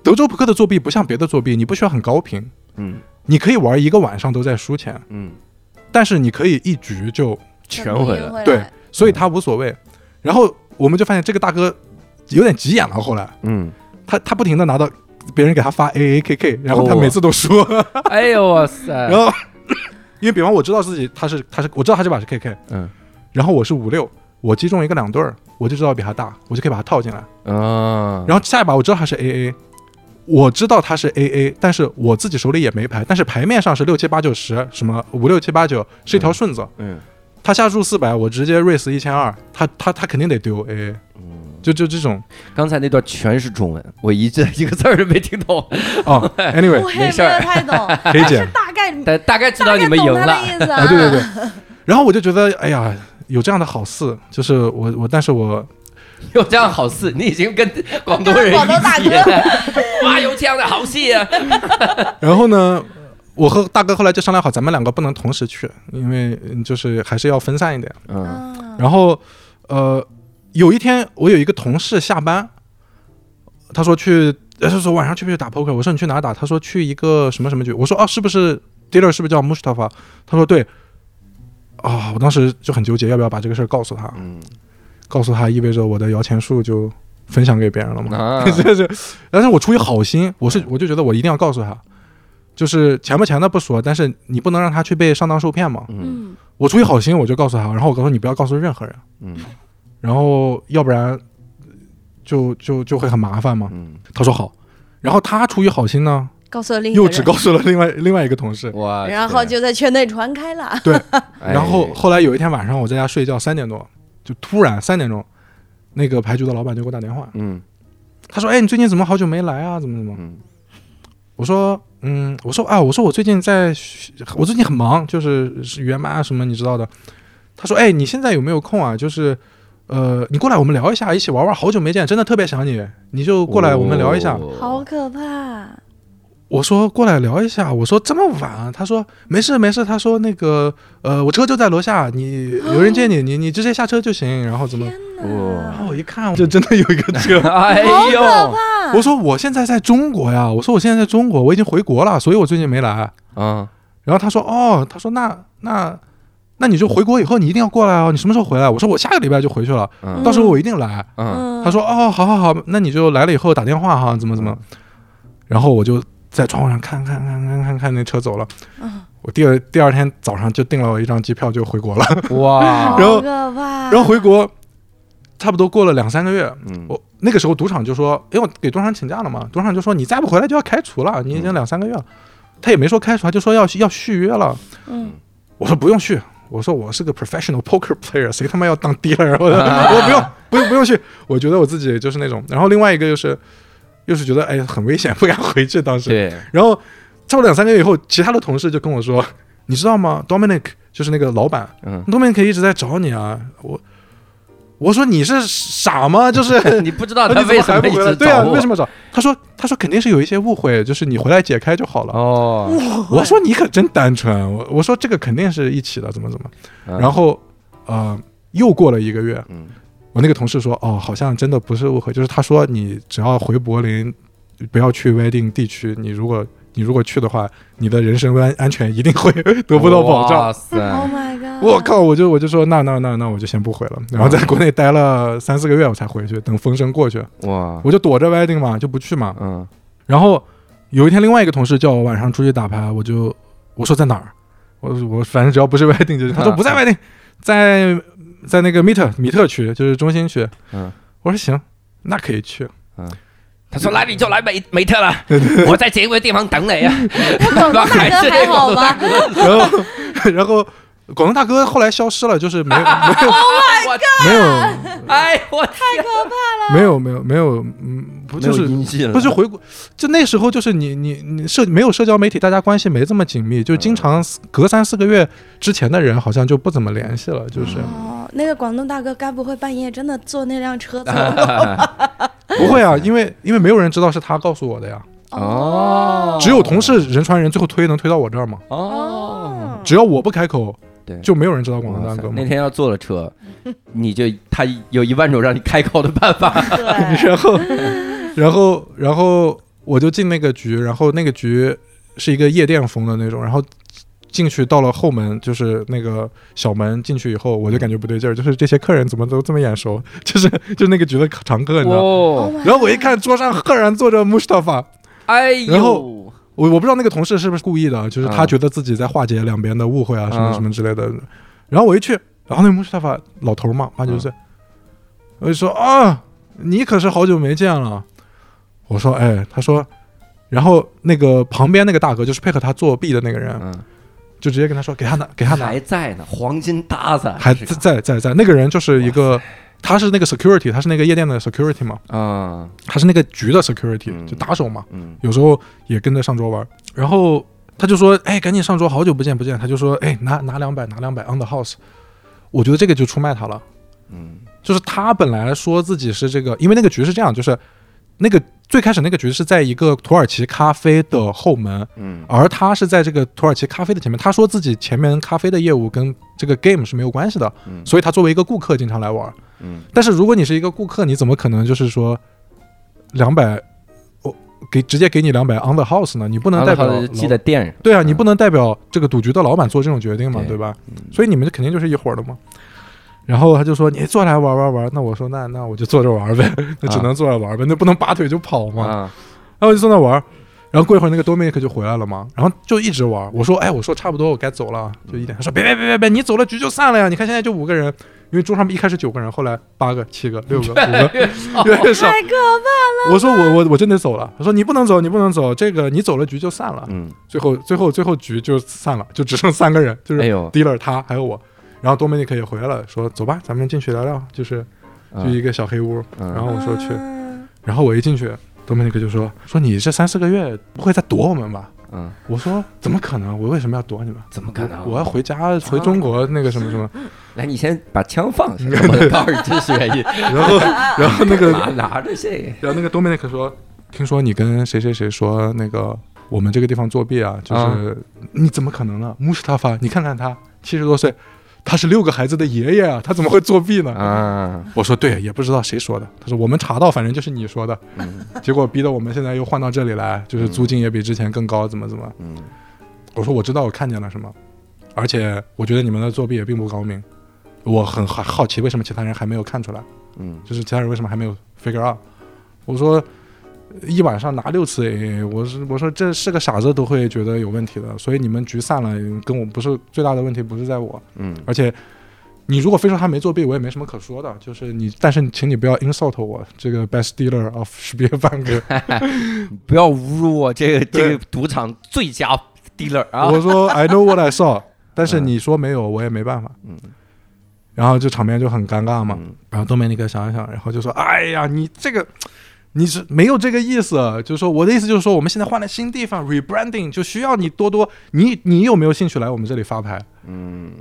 德州扑克的作弊不像别的作弊，你不需要很高频，
嗯。
你可以玩一个晚上都在输钱，
嗯，
但是你可以一局就
全回来，
对，所以他无所谓。然后我们就发现这个大哥有点急眼了，后来。
嗯，
他他不停的拿到别人给他发 AAKK，然后他
哦。
每次都输，
哎呦哇塞，
然后因为比方我知道自己他是他是我知道他这把是 KK，
嗯
然后我是五六，我击中一个两对儿，我就知道比他大，我就可以把他套进来。
啊，
然后下一把我知道他是 AA，我知道他是 AA，但是我自己手里也没牌，但是牌面上是六七八九十，什么五六七八九是一条顺子。
嗯
他下注四百，我直接 raise 一千二，他他他肯定得丢 AA，就就这种
刚才那段全是中文，我一字 一个字儿都没听懂，
哦。Anyway，
我也没
没事儿
有太懂，
可以剪。
大概
但大概知道你们赢了
啊，对对对。然后我就觉得，哎呀，有这样的好事，就是我我，但是我
有这样好事，你已经跟广东人
广东大
一起了，哇，有这样的好戏啊！
然后呢，我和大哥后来就商量好，咱们两个不能同时去，因为嗯就是还是要分散一点。
嗯
嗯
然后，呃，有一天我有一个同事下班，他说去，呃他说晚上去不去打 poker？我说你去哪打？他说去一个什么什么局。我说哦，是不是 dealer 是不是叫 Mustafa？他说对。啊、我当时就很纠结，要不要把这个事儿告诉他？
嗯
告诉他意味着我的摇钱树就分享给别人了嘛。
啊，
这是，但是我出于好心，我是我就觉得我一定要告诉他，就是钱不钱的不说，但是你不能让他去被上当受骗嘛。
嗯
嗯
我出于好心，我就告诉他，然后我告诉你不要告诉任何人，
嗯
然后要不然就就就会很麻烦嘛。
嗯，
他说好，然后他出于好心呢，
告诉了另
又只告诉了另外另外一个同事。
哇，
然后就在圈内传开了。
对，
然后后来有一天晚上我在家睡觉，三点多就突然三点钟，那个牌局的老板就给我打电话，
嗯
他说：“哎，你最近怎么好久没来啊？怎么怎么？”
嗯
我说，嗯，我说啊，我说我最近在，我最近很忙，就是是语言班啊什么，你知道的。他说，哎，你现在有没有空啊？就是，呃，你过来我们聊一下，一起玩玩，好久没见，真的特别想你，你就过来我们聊一下。
哦
好可怕！
我说过来聊一下，我说这么晚啊？他说没事没事，他说那个，呃，我车就在楼下，你有人接你，你你直接下车就行，然后怎么？然，后我一看，就真的有一个车。
哎
好可
呦，
怕！
我说我现在在中国呀，我说我现在在中国，我已经回国了，所以我最近没来。
嗯，
然后他说：“哦，他说那那那你就回国以后你一定要过来哦，你什么时候回来？”我说：“我下个礼拜就回去了，
嗯
到时候我一定来。他说：“哦，好好好，那你就来了以后打电话哈，怎么怎么。”然后我就在窗户上看看看看看看那车走了。
嗯
我第二第二天早上就订了我一张机票就回国了，
哇，
然后。然后回国差不多过了两三个月，
嗯
我那个时候赌场就说，因为我给赌场请假了嘛，赌场就说你再不回来就要开除了，你已经两三个月了。他也没说开除，他就说要要续约了。
嗯，
我说不用续，我说我是个 professional poker player，谁他妈要当 dealer？我说我 不用不用不用去，我觉得我自己就是那种。然后另外一个就是又是觉得哎很危险，不敢回去当时。
对，
然后差不多两三个月以后，其他的同事就跟我说，你知道吗？Dominic 就是那个老板
嗯
，，Dominic 一直在找你啊。我我说你是傻吗？就是
你不知道他为什么一
么回来？
直
对啊，为什么找？他说他说肯定是有一些误会，就是你回来解开就好了。
哦，
我说你可真单纯，我我说这个肯定是一起的，怎么怎么。
嗯
然后呃，又过了一个月，
嗯
我那个同事说，哦，好像真的不是误会，就是他说你只要回柏林，不要去约定地区，你如果你如果去的话，你的人身安安全一定会 得不到保障。
哇
Oh，my god！
我靠！我就我就说那那那那我就先不回了，然后在国内待了三四个月我才回去，等风声过去，
哇，
我就躲着 wedding 嘛，就不去嘛。
嗯
然后有一天，另外一个同事叫我晚上出去打牌，我就我说在哪儿？我我反正只要不是 wedding 就行。他说不在 wedding，在在那个米特米特区，就是中心区。
嗯，
我说行，那可以去。
他说来你就来美美特了，我在这个地方等你啊。
广东大哥 还好吗？
然后 然后广东大哥后来消失了，就是没有 没有没有
哎我
太可怕了！
没有没有没有嗯不就是不是回国，就那时候就是你你你社没有社交媒体，大家关系没这么紧密，就经常隔三四个月之前的人好像就不怎么联系了，就是
哦，那个广东大哥该不会半夜真的坐那辆车走？
不会啊，因为因为没有人知道是他告诉我的呀，
哦，
只有同事人传人，最后推能推到我这儿嘛，
哦，
只要我不开口，
对，
就没有人知道广东
哇
大哥
那天要坐了车，你就他有一万种让你开口的办法。
然后，然后，然后我就进那个局，然后那个局是一个夜店风的那种，然后进去到了后门，就是那个小门进去以后，我就感觉不对劲儿，就是这些客人怎么都这么眼熟，就是就是那个局的常客，你知道吗。
Oh
哦，
然后我一看桌上赫然坐着穆斯塔法，
哎呦，
然后我我不知道那个同事是不是故意的，就是他
啊。
觉得自己在化解两边的误会啊，什么
啊。
什么之类的。然后我一去，然后那穆斯塔法老头嘛，八九岁，我就说啊，你可是好久没见了。我说哎，他说，然后那个旁边那个大哥就是配合他作弊的那个人，
嗯，
就直接跟他说给他拿，给他拿，
还在呢，黄金搭子
还
这是
在在在，那个人就是一个，他是那个 security，他是那个夜店的 security 嘛，
啊，
他是那个局的 security，
嗯
就打手嘛。
嗯
有时候也跟着上桌玩。然后他就说：“哎，赶紧上桌，好久不见不见。”他就说：“哎，拿拿两百，拿两百 on the house。”我觉得这个就出卖他了。
嗯
就是他本来说自己是这个，因为那个局是这样，就是那个最开始那个局是在一个土耳其咖啡的后门，
嗯
而他是在这个土耳其咖啡的前面。他说自己前面咖啡的业务跟这个 game 是没有关系的，
嗯
所以他作为一个顾客经常来玩。
嗯
但是如果你是一个顾客，你怎么可能就是说两百，我给直接给你两百 on the house 呢？你不能代表
就记在店上，
对啊，
嗯
你不能代表这个赌局的老板做这种决定嘛，
对
对吧？
嗯
所以你们肯定就是一伙的嘛。然后他就说：“你坐来玩玩玩。”那我说：“那那我就坐着玩呗，那只能坐着玩呗，那不能拔腿就跑嘛。
啊，
然后我就坐那玩，然后过一会儿那个 Dominic 就回来了嘛，然后就一直玩。我说：“哎，我说差不多，我该走了，就一点。”他说：“别别别别别，你走了局就散了呀！你看现在就五个人，因为桌上一开始九个人，后来八个、七个、六个、五个，越来越少。
太可怕了
我说我我我真得走了。他说你不能走，你不能走，这个你走了局就散了。
嗯，
最后最后最后局就散了，就只剩三个人，就是，dealer 他还有我。然后多梅尼克也回来了，说走吧，咱们进去聊聊，就是就一个小黑屋。
嗯
然后我说去，
嗯
然后我一进去，多梅尼克就说说你这三四个月不会再躲我们吧？
嗯，
我说怎么可能？我为什么要躲你们？
怎么可能？
我要回家回中国那个什么什么。
来，你先把枪放下，我倒是真是愿意。
然后然后那个
拿拿着这个，
然后那个 Dominic 说：“听说你跟谁谁谁说那个我们这个地方作弊啊？就是、
啊
你怎么可能呢？穆斯塔法，你看看他七十多岁，他是六个孩子的爷爷啊，他怎么会作弊呢？”
啊，
我说：“对，也不知道谁说的。”他说：“我们查到，反正就是你说的。
嗯
结果逼得我们现在又换到这里来，就是租金也比之前更高，怎么怎么。
嗯
我说：“我知道，我看见了什么，而且我觉得你们的作弊也并不高明。我很好好奇，为什么其他人还没有看出来？
嗯
就是其他人为什么还没有 figure out？我说一晚上拿六次 AA，我是我说这是个傻子都会觉得有问题的，所以你们局散了，跟我不是最大的问题，不是在我，
嗯。
而且你如果非说他没作弊，我也没什么可说的，就是你，但是请你不要 insult 我这个 best dealer of 识别半个，
不要侮辱我这个这个赌场最佳 dealer 啊！
我说 I know what I saw，但是
嗯。
你说没有，我也没办法，
嗯。
然后就场面就很尴尬嘛，
嗯。
然后东梅尼克想一想，然后就说：“哎呀，你这个你是没有这个意思，就是说我的意思就是说，我们现在换了新地方，rebranding 就需要你多多，你你有没有兴趣来我们这里发牌
嗯？”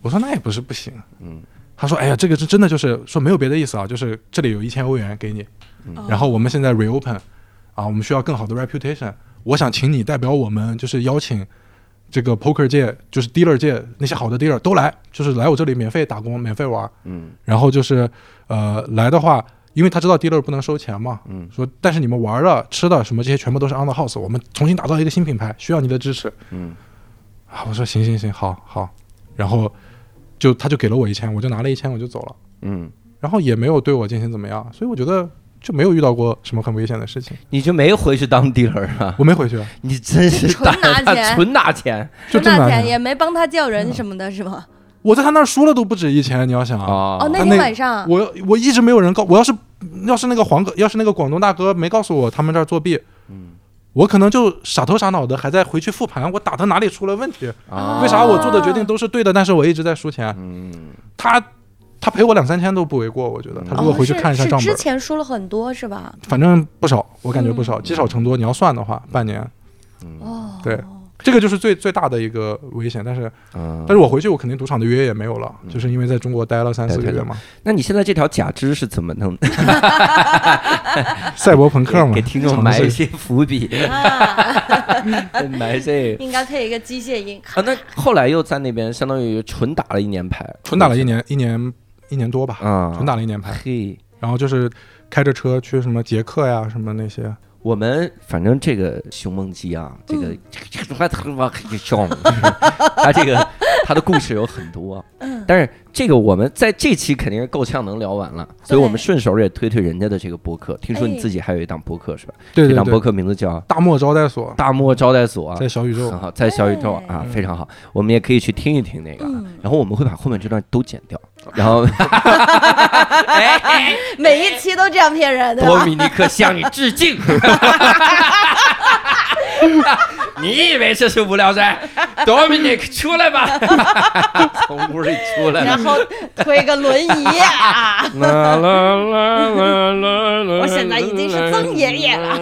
我说：“那也不是不行。
嗯”
他说：“哎呀，这个是真的，就是说没有别的意思啊，就是这里有一千欧元给你，
嗯
然后我们现在 reopen 啊，我们需要更好的 reputation，我想请你代表我们，就是邀请。”这个 poker 界就是 dealer 界那些好的 dealer 都来，就是来我这里免费打工、免费玩，
嗯
然后就是呃来的话，因为他知道 dealer 不能收钱嘛，
嗯。
说但是你们玩的、吃的什么这些全部都是 on the house，我们重新打造一个新品牌，需要你的支持。
嗯。
啊！我说行行行，好好，然后就他就给了我一千，我就拿了一千我就走了，
嗯，
然后也没有对我进行怎么样，所以我觉得就没有遇到过什么很危险的事情，
你就没回去当 dealer 啊？
我没回去，
你真是
纯 拿钱。
纯拿钱。
就这么拿钱，
那天也没帮他叫人什么的，是吗？
我在他那儿输了都不止一千，你要想。
啊！
哦，那
那
天晚上，
我我一直没有人告，我要是要是那个黄哥，要是那个广东大哥没告诉我他们这儿作弊，
嗯
我可能就傻头傻脑的还在回去复盘，我打他哪里出了问题？
啊，
为啥我做的决定都是对的，但是我一直在输钱？
嗯
他他他赔我两三千都不为过，我觉得。他如果回去看一下账本
之，前输了很多是吧？
反正不少，我感觉不少，
嗯
积少成多。你要算的话，半年，
哦，
对这个就是最最大的一个危险。但是，
嗯，
但是我回去，我肯定赌场的约也没有了，就是因为在中国待了三四个月嘛，
那你现在这条假肢是怎么弄 的？
赛博朋克嘛，
给听众埋一些伏笔，
啊，
埋这。
应该配一个机械音。
啊，那后来又在那边相当于纯打了一年牌，
纯打了一年，一年一年多吧，
啊，
纯打了一年牌，
嘿，
然后就是开着车去什么捷克呀，什么那些。
我们反正这个熊梦姬啊，这个这个他他这个他的故事有很多，
嗯。
但是这个我们在这期肯定是够呛能聊完了，所以我们顺手也推推人家的这个播客。听说你自己还有一档播客是吧？
对对对，
这档播客名字叫
大漠招待所。
大漠招待所，
在小宇宙。
很，好，在小宇宙啊，非常好，我们也可以去听一听那个然后我们会把后面这段都剪掉，然后
每一期都这样骗人，对吧？
多米尼克向你致敬。你以为这是无聊斋？Dominic 出来吧，从屋里出来。
然后推个轮椅啊！
啦啦啦啦啦啦
我现在已经是曾爷爷了。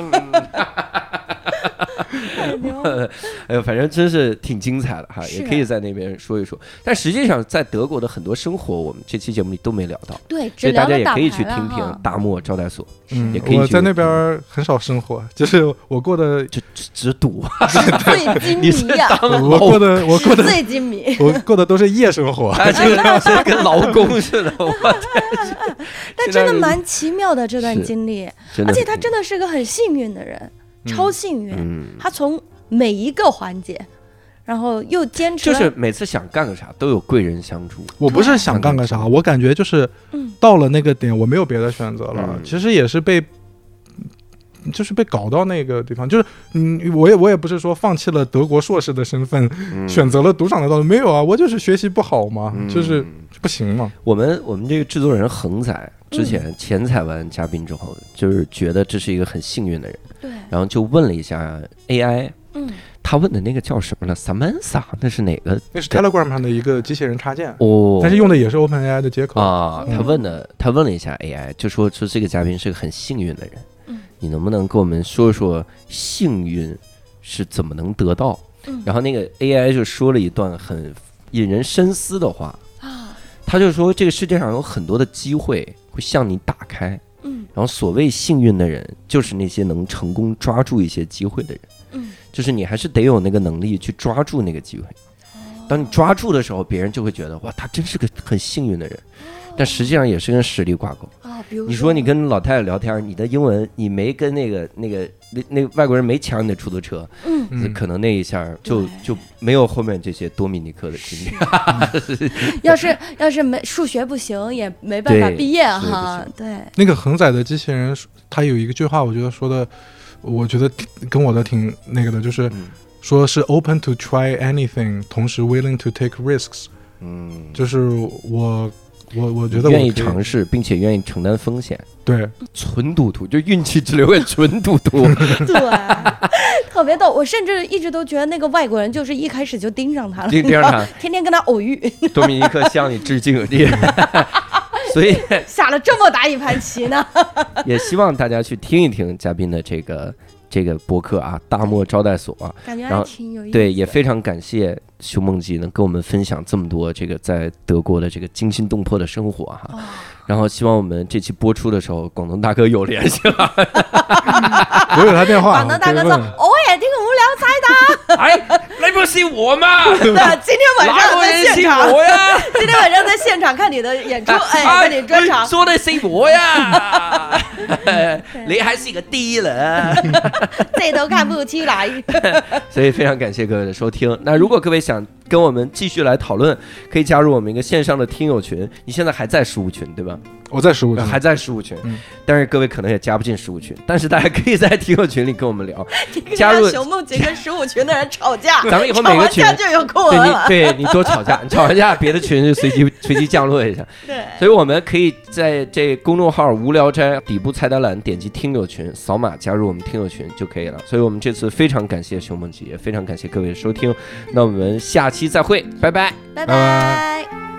哎呦，反正真是挺精彩的哈，
是
也可以在那边说一说。但实际上，在德国的很多生活，我们这期节目里都没聊到，
对，
所以大家也可以去听听
哈
大漠招待所，
嗯
也可以，去
我在那边儿很少生活，就是我过的，
就只只赌，
最金
你是
迷
我过的，我过的，
纸醉金迷。
我过的都是夜生活。
跟劳工似的，我
但真的蛮奇妙的这段经历，而且他真的是个很幸运的人，超幸运。
嗯，
他从每一个环节，然后又坚持，
就是每次想干个啥都有贵人相助，
我不是想干个啥，我感觉就是
嗯
到了那个点，我没有别的选择了
嗯。
其实也是被，就是被搞到那个地方，就是嗯，我也我也不是说放弃了德国硕士的身份，
嗯。
选择了赌场的道路，没有啊，我就是学习不好嘛，
嗯。
就是不行嘛。
我们我们这个制作人恒仔之前前采完嘉宾之后，就是觉得这是一个很幸运的人，
对，
然后就问了一下 AI，
嗯，
他问的那个叫什么呢？Samantha，那是哪个？
那是 Telegram 上的一个机器人插件，
哦，
但是用的也是 OpenAI 的接口。
啊，
嗯。
他问的，他问了一下 AI，就说说这个嘉宾是个很幸运的人，
嗯
你能不能跟我们说说幸运是怎么能得到？
嗯。
然后那个 AI 就说了一段很引人深思的话，
啊，
他就说这个世界上有很多的机会会向你打开，
嗯。
然后所谓幸运的人，就是那些能成功抓住一些机会的人，
嗯，
就是你还是得有那个能力去抓住那个机会。当你抓住的时候，别人就会觉得哇，他真是个很幸运的人，但实际上也是跟实力挂钩。
啊，比如
你说你跟老太太聊天，你的英文你没跟那个那个那那外国人没抢你的出租车，
嗯。
嗯。
可能那一下就就没有后面这些多米尼克的经历。
要是要是没数学不行，也没办法毕业哈对，
那个恒仔的机器人，他有一个句话，我觉得说的，我觉得跟我的挺那个的，就是
嗯。
说是 open to try anything，同时 willing to take risks，
嗯，
就是我我我觉得我
愿意尝试，并且愿意承担风险，
对，
纯赌徒就运气只留给纯赌徒。
对，特别逗。我甚至一直都觉得那个外国人就是一开始就盯上他了，
盯盯上他，
天天跟他偶遇，
多米尼克向你致敬，所以
下了这么大一盘棋呢。
也希望大家去听一听嘉宾的这个这个博客啊，大漠招待所、
感觉有意思。
对，也非常感谢熊梦吉能跟我们分享这么多这个在德国的这个惊心动魄的生活哈。
哦
然后希望我们这期播出的时候，广东大哥有联系了，
我有他电话，
广东大哥说：“
我
也挺无聊猜
哎，那不是我吗？
那。今天晚上在现场，
我呀？
今天晚上在现场看你的演出，哎，看你专场，
说的是我呀，你还是一个低人。
这都看不出来。
所以非常感谢各位的收听。那如果各位想跟我们继续来讨论，可以加入我们一个线上的听友群。你现在还在十五群对吧？
我在十五群
还在十五群
嗯，
但是各位可能也加不进十五群，但是大家可以在听友群里跟我们聊。加入
熊梦洁跟十五群的人吵架，
咱们以后每个群
就有空
对
文了。
你对你多吵架，你吵完架，别的群就随机随机降落一下。
对，
所以我们可以在这公众号“无聊斋”底部菜单栏点击听友群，扫码加入我们听友群就可以了。所以我们这次非常感谢熊梦吉，也非常感谢各位的收听。那我们下期再会，拜拜。
拜
拜拜
拜。